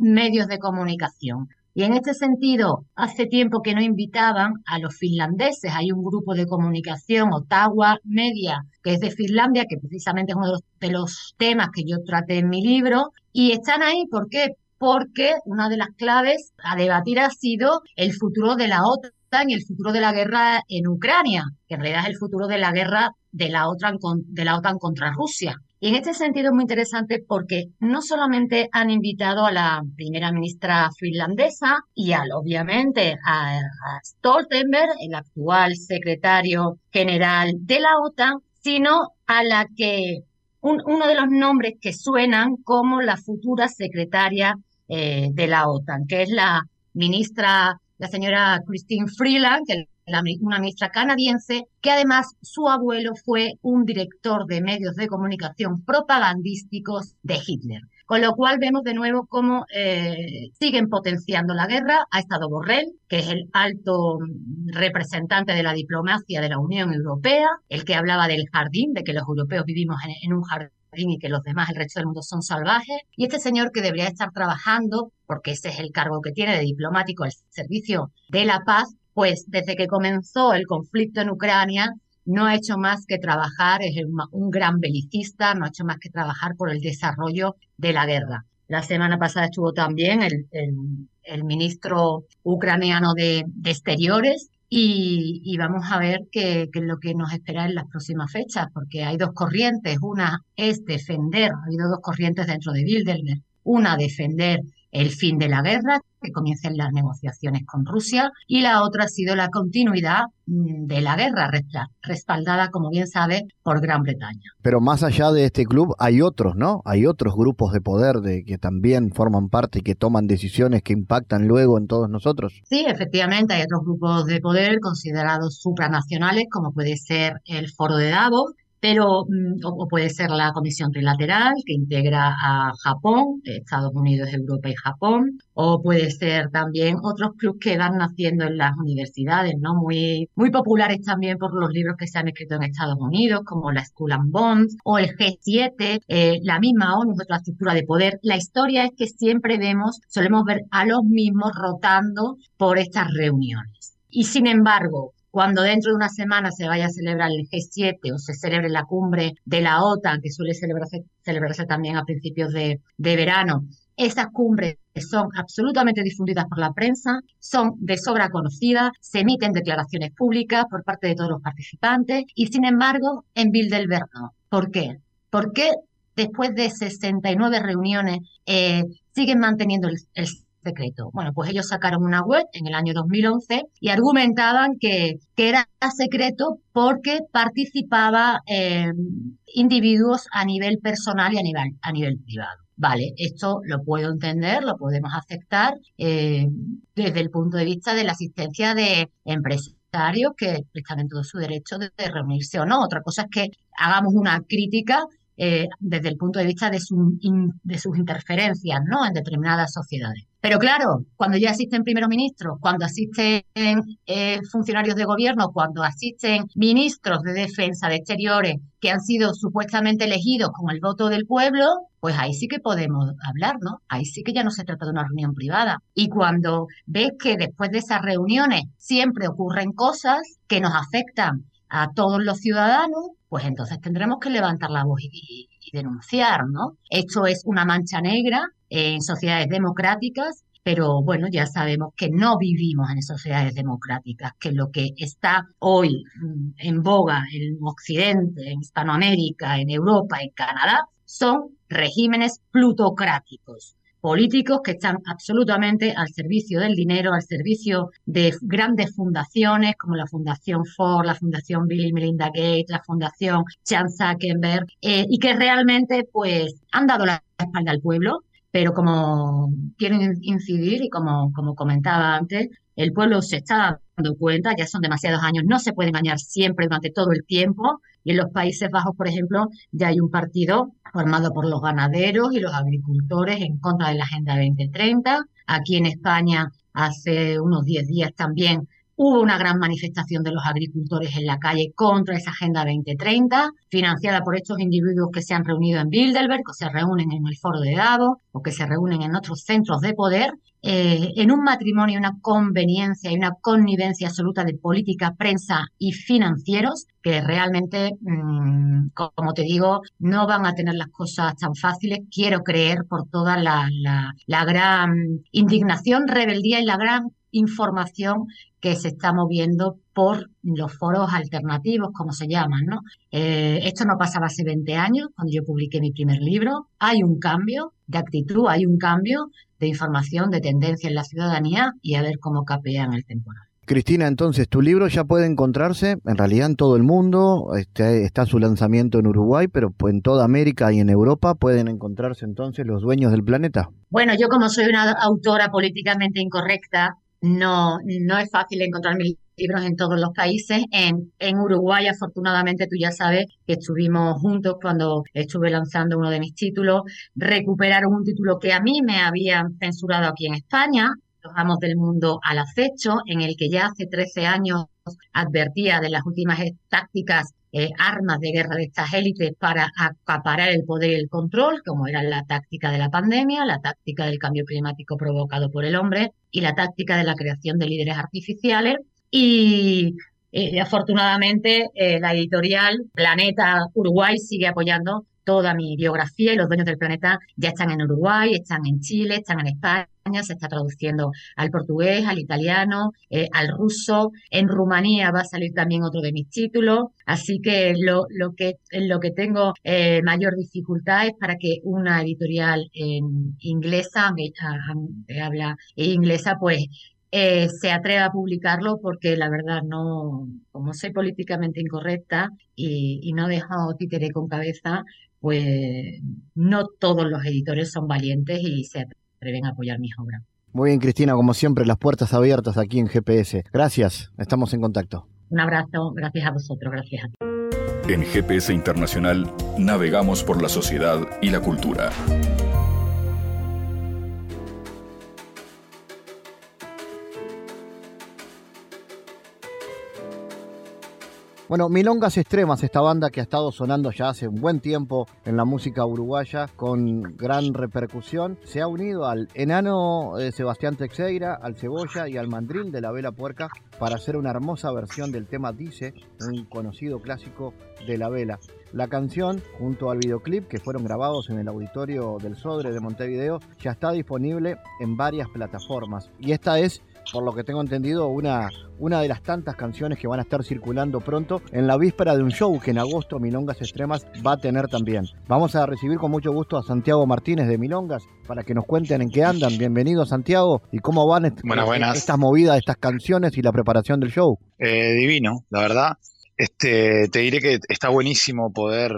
medios de comunicación. Y en este sentido, hace tiempo que no invitaban a los finlandeses. Hay un grupo de comunicación, Ottawa Media, que es de Finlandia, que precisamente es uno de los, temas que yo traté en mi libro. Y están ahí, ¿por qué? Porque una de las claves a debatir ha sido el futuro de la OTAN y el futuro de la guerra en Ucrania, que en realidad es el futuro de la guerra de la de la OTAN contra Rusia. Y en este sentido es muy interesante porque no solamente han invitado a la primera ministra finlandesa y al, obviamente, a, Stoltenberg, el actual secretario general de la OTAN, sino a la que uno de los nombres que suenan como la futura secretaria eh, de la OTAN, que es la ministra, la señora Christine Freeland, que una ministra canadiense, que además su abuelo fue un director de medios de comunicación propagandísticos de Hitler. Con lo cual vemos de nuevo cómo eh, siguen potenciando la guerra. Ha estado Borrell, que es el alto representante de la diplomacia de la Unión Europea, el que hablaba del jardín, de que los europeos vivimos en un jardín y que los demás, el resto del mundo, son salvajes. Y este señor que debería estar trabajando, porque ese es el cargo que tiene de diplomático al servicio de la paz, pues desde que comenzó el conflicto en Ucrania no ha hecho más que trabajar, es un gran belicista, no ha hecho más que trabajar por el desarrollo de la guerra. La semana pasada estuvo también el, ministro ucraniano de, Exteriores y, vamos a ver qué, es lo que nos espera en las próximas fechas, porque hay dos corrientes. Una es defender, ha habido dos corrientes dentro de Bilderberg. Una, defender el fin de la guerra, que comiencen las negociaciones con Rusia, y la otra ha sido la continuidad mm, de la guerra, respaldada, como bien sabe, por Gran Bretaña. Pero más allá de este club hay otros, ¿no? Hay otros grupos de poder de que también forman parte y que toman decisiones que impactan luego en todos nosotros. Sí, efectivamente, hay otros grupos de poder considerados supranacionales, como puede ser el Foro de Davos, pero mm, o, puede ser la Comisión Trilateral que integra a Japón, Estados Unidos, Europa y Japón, o puede ser también otros clubes que van naciendo en las universidades, ¿no? Muy, muy populares también por los libros que se han escrito en Estados Unidos, como la School and Bonds o el G7, eh, la misma ONU, otra estructura de poder. La historia es que siempre vemos, solemos ver a los mismos rotando por estas reuniones. Y sin embargo, cuando dentro de una semana se vaya a celebrar el G7 o se celebre la cumbre de la OTAN, que suele celebrarse, celebrarse también a principios de, verano, esas cumbres son absolutamente difundidas por la prensa, son de sobra conocidas, se emiten declaraciones públicas por parte de todos los participantes y sin embargo en Bilderberg no. ¿Por qué? ¿Por qué después de 69 reuniones eh, siguen manteniendo el, el secreto. Bueno, pues ellos sacaron una web en el año 2011 y argumentaban que, era secreto porque participaba eh, individuos a nivel personal y a nivel, a nivel privado. Vale, esto lo puedo entender, lo podemos aceptar eh, desde el punto de vista de la asistencia de empresarios que están en todo su derecho de, reunirse o no. Otra cosa es que hagamos una crítica eh, desde el punto de vista de, de sus interferencias ¿no? en determinadas sociedades. Pero claro, cuando ya asisten primeros ministros, cuando asisten eh, funcionarios de gobierno, cuando asisten ministros de defensa, de exteriores, que han sido supuestamente elegidos con el voto del pueblo, pues ahí sí que podemos hablar, ¿no? Ahí sí que ya no se trata de una reunión privada. Y cuando ves que después de esas reuniones siempre ocurren cosas que nos afectan a todos los ciudadanos, pues entonces tendremos que levantar la voz y, denunciar, ¿no? Esto es una mancha negra en sociedades democráticas, pero bueno, ya sabemos que no vivimos en sociedades democráticas, que lo que está hoy mm, en boga en Occidente, en Hispanoamérica, en Europa, en Canadá, son regímenes plutocráticos políticos que están absolutamente al servicio del dinero, al servicio de grandes fundaciones como la Fundación Ford, la Fundación Bill y Melinda Gates, la Fundación Chan Zuckerberg, eh, y que realmente pues han dado la espalda al pueblo, pero como quieren incidir y como, como comentaba antes, el pueblo se está dando cuenta, ya son demasiados años, no se puede engañar siempre durante todo el tiempo. Y en los Países Bajos, por ejemplo, ya hay un partido formado por los ganaderos y los agricultores en contra de la Agenda 2030. Aquí en España, hace unos 10 días también Hubo una gran manifestación de los agricultores en la calle contra esa Agenda 2030, financiada por estos individuos que se han reunido en Bilderberg, o se reúnen en el Foro de Davos, o que se reúnen en otros centros de poder, eh, en un matrimonio, una conveniencia y una connivencia absoluta de política, prensa y financieros, que realmente, mm, como te digo, no van a tener las cosas tan fáciles, quiero creer, por toda la, la gran indignación, rebeldía y la gran información que se está moviendo por los foros alternativos, como se llaman, ¿no? Eh, esto no pasaba hace 20 años, cuando yo publiqué mi primer libro. Hay un cambio de actitud, hay un cambio de información, de tendencia en la ciudadanía y a ver cómo capean el temporal. Cristina, entonces, tu libro ya puede encontrarse en realidad en todo el mundo, este, está su lanzamiento en Uruguay, pero en toda América y en Europa pueden encontrarse entonces los dueños del planeta. Bueno, yo como soy una autora políticamente incorrecta, no, no es fácil encontrar mis libros en todos los países. En, en Uruguay, afortunadamente, tú ya sabes que estuvimos juntos cuando estuve lanzando uno de mis títulos. Recuperaron un título que a mí me habían censurado aquí en España, los amos del mundo al acecho, en el que ya hace 13 años advertía de las últimas tácticas, eh, armas de guerra de estas élites para acaparar el poder y el control, como era la táctica de la pandemia, la táctica del cambio climático provocado por el hombre y la táctica de la creación de líderes artificiales. Y eh, afortunadamente eh, la editorial Planeta Uruguay sigue apoyando toda mi biografía y los dueños del planeta ya están en Uruguay, están en Chile, están en España, se está traduciendo al portugués, al italiano, eh, al ruso. En Rumanía va a salir también otro de mis títulos. Así que lo, lo que, lo que tengo eh, mayor dificultad es para que una editorial inglesa, que habla inglesa, pues eh, se atreva a publicarlo porque la verdad no, como soy políticamente incorrecta y, y no dejo títere con cabeza, pues no todos los editores son valientes y se atreven a apoyar mis obras. Muy bien, Cristina, como siempre, las puertas abiertas aquí en GPS. Gracias, estamos en contacto. Un abrazo, gracias a vosotros, gracias a ti. En GPS Internacional navegamos por la sociedad y la cultura. Bueno, Milongas Extremas, esta banda que ha estado sonando ya hace un buen tiempo en la música uruguaya con gran repercusión, se ha unido al enano eh, Sebastián Texeira, al Cebolla y al Mandril de la Vela Puerca para hacer una hermosa versión del tema Dice, un conocido clásico de la vela. La canción, junto al videoclip que fueron grabados en el auditorio del Sodre de Montevideo, ya está disponible en varias plataformas. Y esta es por lo que tengo entendido, una, una de las tantas canciones que van a estar circulando pronto en la víspera de un show que en agosto Milongas Extremas va a tener también. Vamos a recibir con mucho gusto a Santiago Martínez de Milongas para que nos cuenten en qué andan. Bienvenido Santiago y cómo van estas movidas, estas canciones y la preparación del show. Eh, divino, la verdad. Este, te diré que está buenísimo poder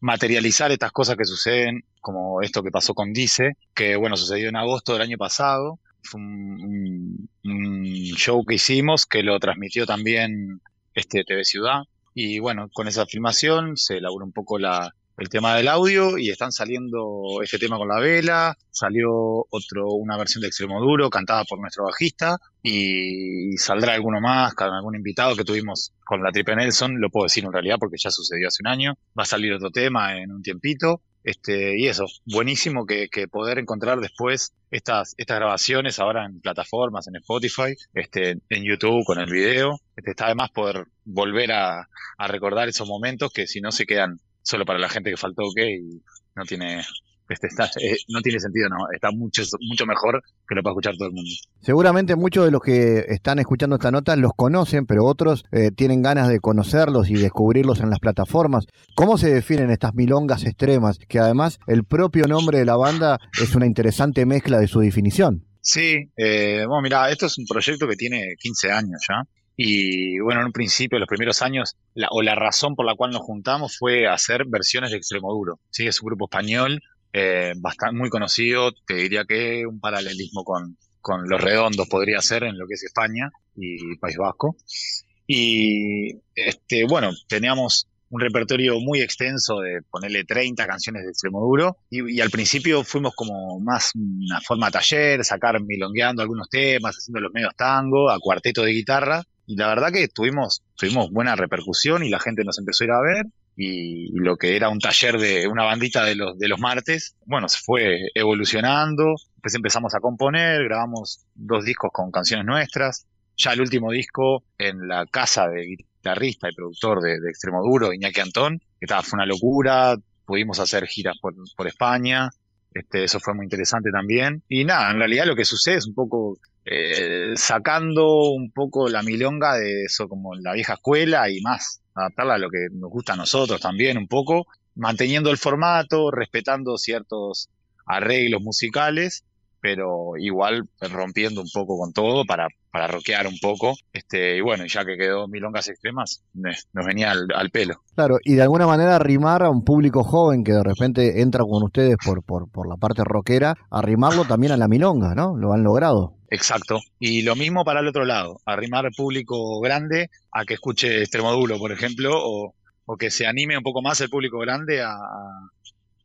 materializar estas cosas que suceden, como esto que pasó con Dice, que bueno, sucedió en agosto del año pasado fue un, show que hicimos que lo transmitió también este TV Ciudad. Y bueno, con esa filmación se elaboró un poco la, el tema del audio y están saliendo este tema con la vela, salió otro, una versión de Extremo Duro cantada por nuestro bajista y, saldrá alguno más, con algún invitado que tuvimos con la Triple Nelson, lo puedo decir en realidad porque ya sucedió hace un año, va a salir otro tema en un tiempito este, y eso, buenísimo que, poder encontrar después estas, estas grabaciones ahora en plataformas, en Spotify, este, en YouTube con el video. Este, está además poder volver a, a recordar esos momentos que si no se quedan solo para la gente que faltó que y no tiene este, eh, no tiene sentido, no, está mucho, mucho mejor que lo pueda escuchar todo el mundo. Seguramente muchos de los que están escuchando esta nota los conocen, pero otros eh, tienen ganas de conocerlos y descubrirlos en las plataformas. ¿Cómo se definen estas milongas extremas? Que además el propio nombre de la banda es una interesante mezcla de su definición. Sí, eh, bueno, mira, esto es un proyecto que tiene 15 años ya. Y bueno, en un principio, los primeros años, la, o la razón por la cual nos juntamos fue hacer versiones de Extremoduro. Sí, es un grupo español eh, bastante, muy conocido, te diría que un paralelismo con, con Los Redondos podría ser en lo que es España y País Vasco. Y este, bueno, teníamos un repertorio muy extenso de ponerle 30 canciones de extremo duro y, y, al principio fuimos como más una forma taller, sacar milongueando algunos temas, haciendo los medios tango, a cuarteto de guitarra y la verdad que tuvimos, tuvimos buena repercusión y la gente nos empezó a ir a ver y, lo que era un taller de una bandita de los, de los martes, bueno, se fue evolucionando, después empezamos a componer, grabamos dos discos con canciones nuestras, ya el último disco en la casa de guitarrista y productor de, de Extremo Duro, Iñaki Antón, que estaba, fue una locura, pudimos hacer giras por, por España, Este, eso fue muy interesante también. Y nada, en realidad lo que sucede es un poco eh, sacando un poco la milonga de eso como la vieja escuela y más, adaptarla a lo que nos gusta a nosotros también un poco, manteniendo el formato, respetando ciertos arreglos musicales pero igual rompiendo un poco con todo para, para rockear un poco. Este, y bueno, ya que quedó Milongas Extremas, nos venía al, pelo. Claro, y de alguna manera arrimar a un público joven que de repente entra con ustedes por, por, por la parte rockera, arrimarlo también a la Milonga, ¿no? Lo han logrado. Exacto. Y lo mismo para el otro lado, arrimar público grande a que escuche Extremoduro, por ejemplo, o, o que se anime un poco más el público grande a,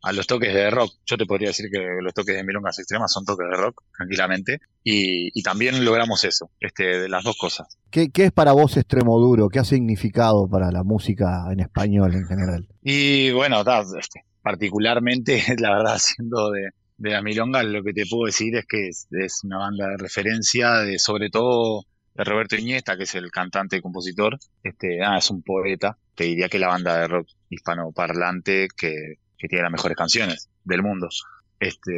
a los toques de rock. Yo te podría decir que los toques de milongas extremas son toques de rock, tranquilamente. Y, también logramos eso, este, de las dos cosas. ¿Qué, es para vos extremo duro? ¿Qué ha significado para la música en español en general? Y bueno, este, particularmente, [LAUGHS] la verdad, siendo de, de las milongas, lo que te puedo decir es que es, una banda de referencia, de sobre todo de Roberto Iñesta, que es el cantante y compositor. Este, ah, es un poeta. Te diría que la banda de rock hispanoparlante que que tiene las mejores canciones del mundo. Este,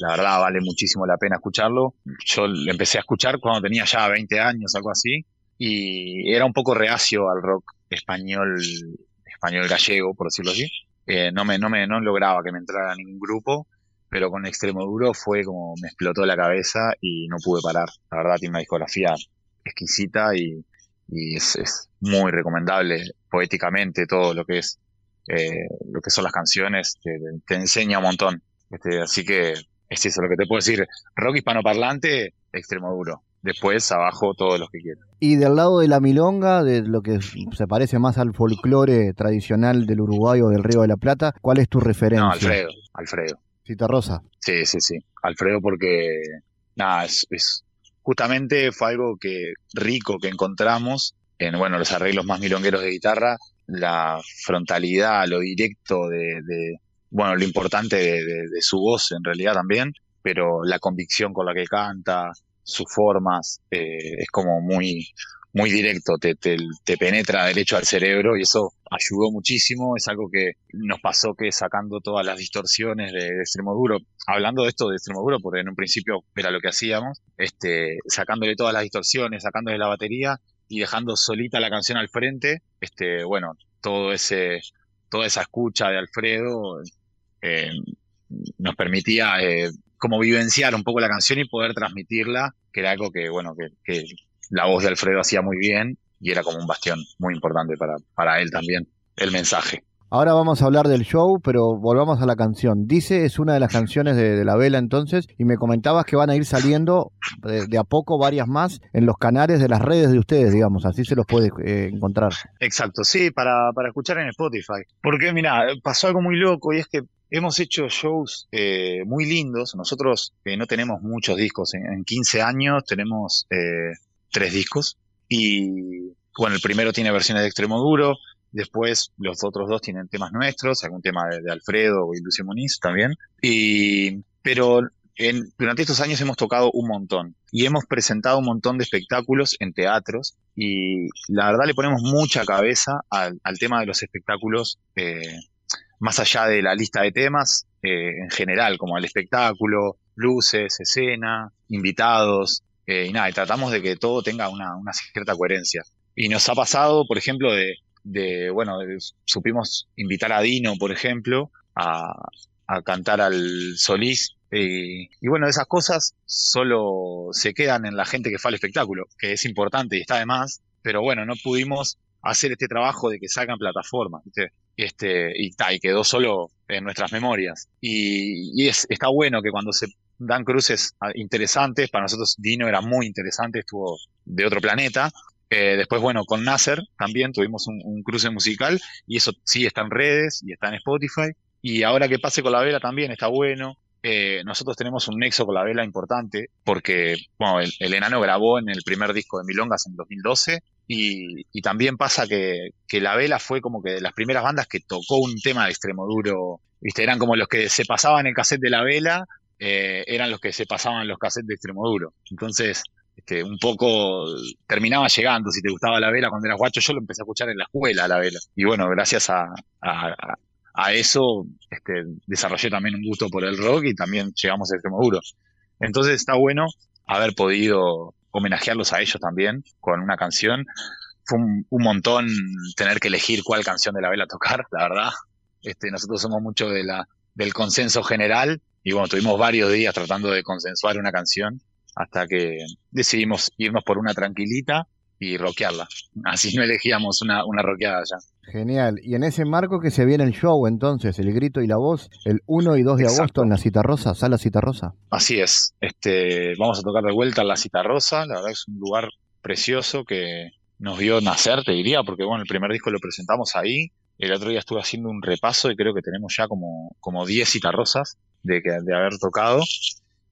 la verdad vale muchísimo la pena escucharlo. Yo empecé a escuchar cuando tenía ya 20 años, algo así, y era un poco reacio al rock español, español gallego, por decirlo así. Eh, no me, no me, no lograba que me entrara ningún grupo, pero con Extremo Duro fue como me explotó la cabeza y no pude parar. La verdad tiene una discografía exquisita y, es muy recomendable poéticamente todo lo que es eh, lo que son las canciones, te, enseña un montón. Este, así que es eso lo que te puedo decir. Rock hispanoparlante, extremo duro. Después abajo todos los que quieran. Y del lado de la milonga, de lo que se parece más al folclore tradicional del Uruguay o del Río de la Plata, ¿cuál es tu referencia? No, Alfredo, Alfredo. Cita Rosa. Sí, sí, sí. Alfredo porque, nada, es, es justamente fue algo que rico que encontramos en, bueno, los arreglos más milongueros de guitarra la frontalidad, lo directo de, bueno, lo importante de, su voz en realidad también, pero la convicción con la que canta, sus formas, eh, es como muy, muy directo, te, te, penetra derecho al cerebro y eso ayudó muchísimo, es algo que nos pasó que sacando todas las distorsiones de, de extremo duro, hablando de esto de extremo duro, porque en un principio era lo que hacíamos, este, sacándole todas las distorsiones, sacándole la batería, y dejando solita la canción al frente, este, bueno, todo ese, toda esa escucha de Alfredo eh, nos permitía eh, como vivenciar un poco la canción y poder transmitirla, que era algo que, bueno, que, que, la voz de Alfredo hacía muy bien y era como un bastión muy importante para, para él también, el mensaje. Ahora vamos a hablar del show, pero volvamos a la canción. Dice es una de las canciones de, la vela entonces, y me comentabas que van a ir saliendo de, a poco varias más en los canales de las redes de ustedes, digamos, así se los puede eh, encontrar. Exacto, sí, para, para escuchar en Spotify. Porque mira, pasó algo muy loco y es que hemos hecho shows eh, muy lindos. Nosotros eh, no tenemos muchos discos, en, en 15 años tenemos tres discos y bueno, el primero tiene versiones de extremo duro, Después los otros dos tienen temas nuestros, algún tema de, Alfredo y Lucio Moniz también. Y, pero en, durante estos años hemos tocado un montón y hemos presentado un montón de espectáculos en teatros y la verdad le ponemos mucha cabeza al, tema de los espectáculos eh, más allá de la lista de temas eh, en general, como el espectáculo, luces, escena, invitados eh, y nada, y tratamos de que todo tenga una, una cierta coherencia. Y nos ha pasado, por ejemplo, de, de, bueno, supimos invitar a Dino, por ejemplo, a, cantar al Solís. Y, bueno, esas cosas solo se quedan en la gente que fue al espectáculo, que es importante y está de más, pero bueno, no pudimos hacer este trabajo de que salgan plataformas, Este, y, y quedó solo en nuestras memorias. Y, y es, está bueno que cuando se dan cruces interesantes, para nosotros Dino era muy interesante, estuvo de otro planeta, eh, después, bueno, con Nasser también tuvimos un, cruce musical y eso sí está en redes y está en Spotify. Y ahora que pase con la vela también está bueno. Eh, nosotros tenemos un nexo con la vela importante porque, bueno, el, enano grabó en el primer disco de Milongas en 2012 y, también pasa que, la vela fue como que de las primeras bandas que tocó un tema de extremo duro. ¿Viste? Eran como los que se pasaban el cassette de la vela, eh, eran los que se pasaban los cassettes de extremo duro. Entonces, este, un poco terminaba llegando, si te gustaba la vela cuando eras guacho, yo lo empecé a escuchar en la escuela, la vela. Y bueno, gracias a, a eso este, desarrollé también un gusto por el rock y también llegamos a extremo duro. Entonces está bueno haber podido homenajearlos a ellos también con una canción. Fue un, montón tener que elegir cuál canción de la vela tocar, la verdad. Este, nosotros somos mucho de la, del consenso general y bueno, tuvimos varios días tratando de consensuar una canción hasta que decidimos irnos por una tranquilita y rockearla. Así no elegíamos una, una rockeada ya. Genial. Y en ese marco que se viene el show, entonces, el grito y la voz, el 1 y 2 de agosto en la Cita Rosa, Sala Cita Rosa. Así es. Este, vamos a tocar de vuelta en la Cita Rosa. La verdad es un lugar precioso que nos vio nacer, te diría, porque bueno, el primer disco lo presentamos ahí. El otro día estuve haciendo un repaso y creo que tenemos ya como, como 10 citarrosas de, de haber tocado.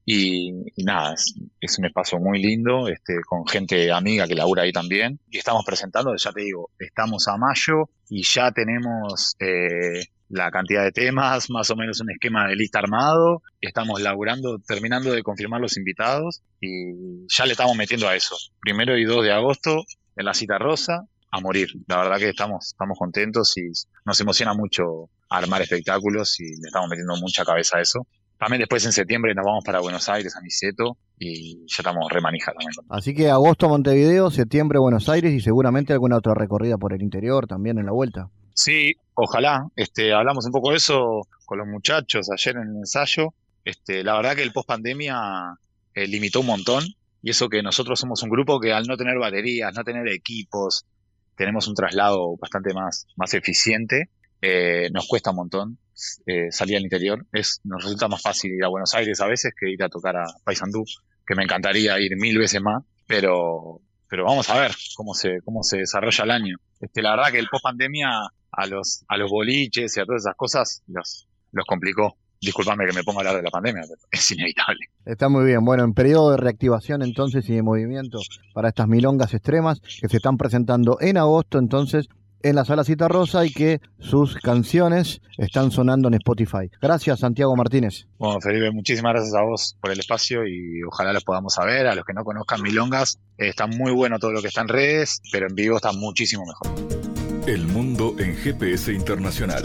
Y, nada, es, un espacio muy lindo, este, con gente amiga que labura ahí también. Y estamos presentando, ya te digo, estamos a mayo y ya tenemos eh, la cantidad de temas, más o menos un esquema de lista armado. Estamos laburando, terminando de confirmar los invitados y ya le estamos metiendo a eso. Primero y 2 de agosto en la cita rosa, a morir. La verdad que estamos, estamos contentos y nos emociona mucho armar espectáculos y le estamos metiendo mucha cabeza a eso. También después en septiembre nos vamos para Buenos Aires, a Niceto, y ya estamos remanija también. Así que agosto Montevideo, septiembre Buenos Aires y seguramente alguna otra recorrida por el interior también en la vuelta. Sí, ojalá. Este, hablamos un poco de eso con los muchachos ayer en el ensayo. Este, la verdad que el post pandemia eh, limitó un montón y eso que nosotros somos un grupo que al no tener baterías, no tener equipos, tenemos un traslado bastante más, más eficiente, eh, nos cuesta un montón eh, salir al interior. Es, nos resulta más fácil ir a Buenos Aires a veces que ir a tocar a Paysandú, que me encantaría ir mil veces más, pero, pero vamos a ver cómo se, cómo se desarrolla el año. Este, la verdad que el post pandemia a los, a los boliches y a todas esas cosas los, los complicó. Disculpame que me ponga a hablar de la pandemia, pero es inevitable. Está muy bien. Bueno, en periodo de reactivación entonces y de movimiento para estas milongas extremas que se están presentando en agosto, entonces en la Sala Cita Rosa y que sus canciones están sonando en Spotify. Gracias, Santiago Martínez. Bueno, Felipe, muchísimas gracias a vos por el espacio y ojalá los podamos saber. A los que no conozcan Milongas, eh, está muy bueno todo lo que está en redes, pero en vivo está muchísimo mejor. El mundo en GPS Internacional.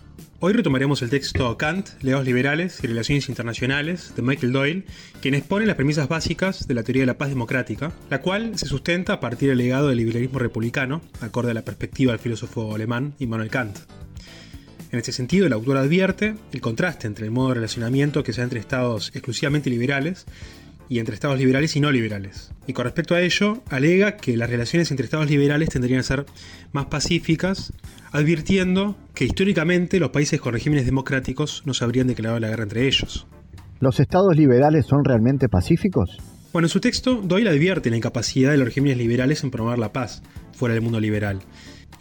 Hoy retomaremos el texto Kant, Leos Liberales y Relaciones Internacionales de Michael Doyle, quien expone las premisas básicas de la teoría de la paz democrática, la cual se sustenta a partir del legado del liberalismo republicano, acorde a la perspectiva del filósofo alemán Immanuel Kant. En este sentido, el autor advierte el contraste entre el modo de relacionamiento que se da entre estados exclusivamente liberales y entre estados liberales y no liberales. Y con respecto a ello, alega que las relaciones entre estados liberales tendrían a ser más pacíficas, advirtiendo que históricamente los países con regímenes democráticos no se habrían declarado la guerra entre ellos. ¿Los estados liberales son realmente pacíficos? Bueno, en su texto, Doyle advierte la incapacidad de los regímenes liberales en promover la paz fuera del mundo liberal.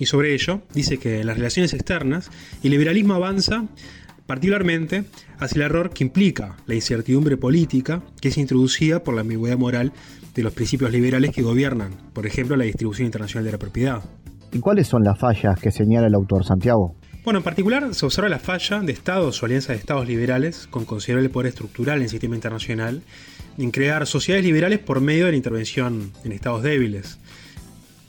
Y sobre ello, dice que en las relaciones externas, el liberalismo avanza particularmente hacia el error que implica la incertidumbre política que es introducida por la ambigüedad moral de los principios liberales que gobiernan, por ejemplo, la distribución internacional de la propiedad. ¿Y cuáles son las fallas que señala el autor Santiago? Bueno, en particular se observa la falla de estados o alianzas de estados liberales con considerable poder estructural en el sistema internacional en crear sociedades liberales por medio de la intervención en estados débiles,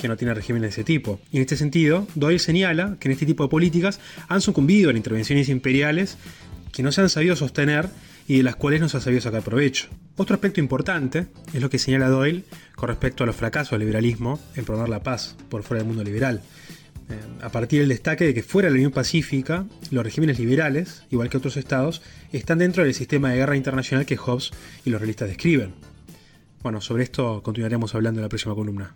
que no tiene régimen de ese tipo. Y en este sentido, Doyle señala que en este tipo de políticas han sucumbido a intervenciones imperiales que no se han sabido sostener y de las cuales no se ha sabido sacar provecho. Otro aspecto importante es lo que señala Doyle con respecto a los fracasos del liberalismo en promover la paz por fuera del mundo liberal. Eh, a partir del destaque de que fuera de la Unión Pacífica, los regímenes liberales, igual que otros estados, están dentro del sistema de guerra internacional que Hobbes y los realistas describen. Bueno, sobre esto continuaremos hablando en la próxima columna.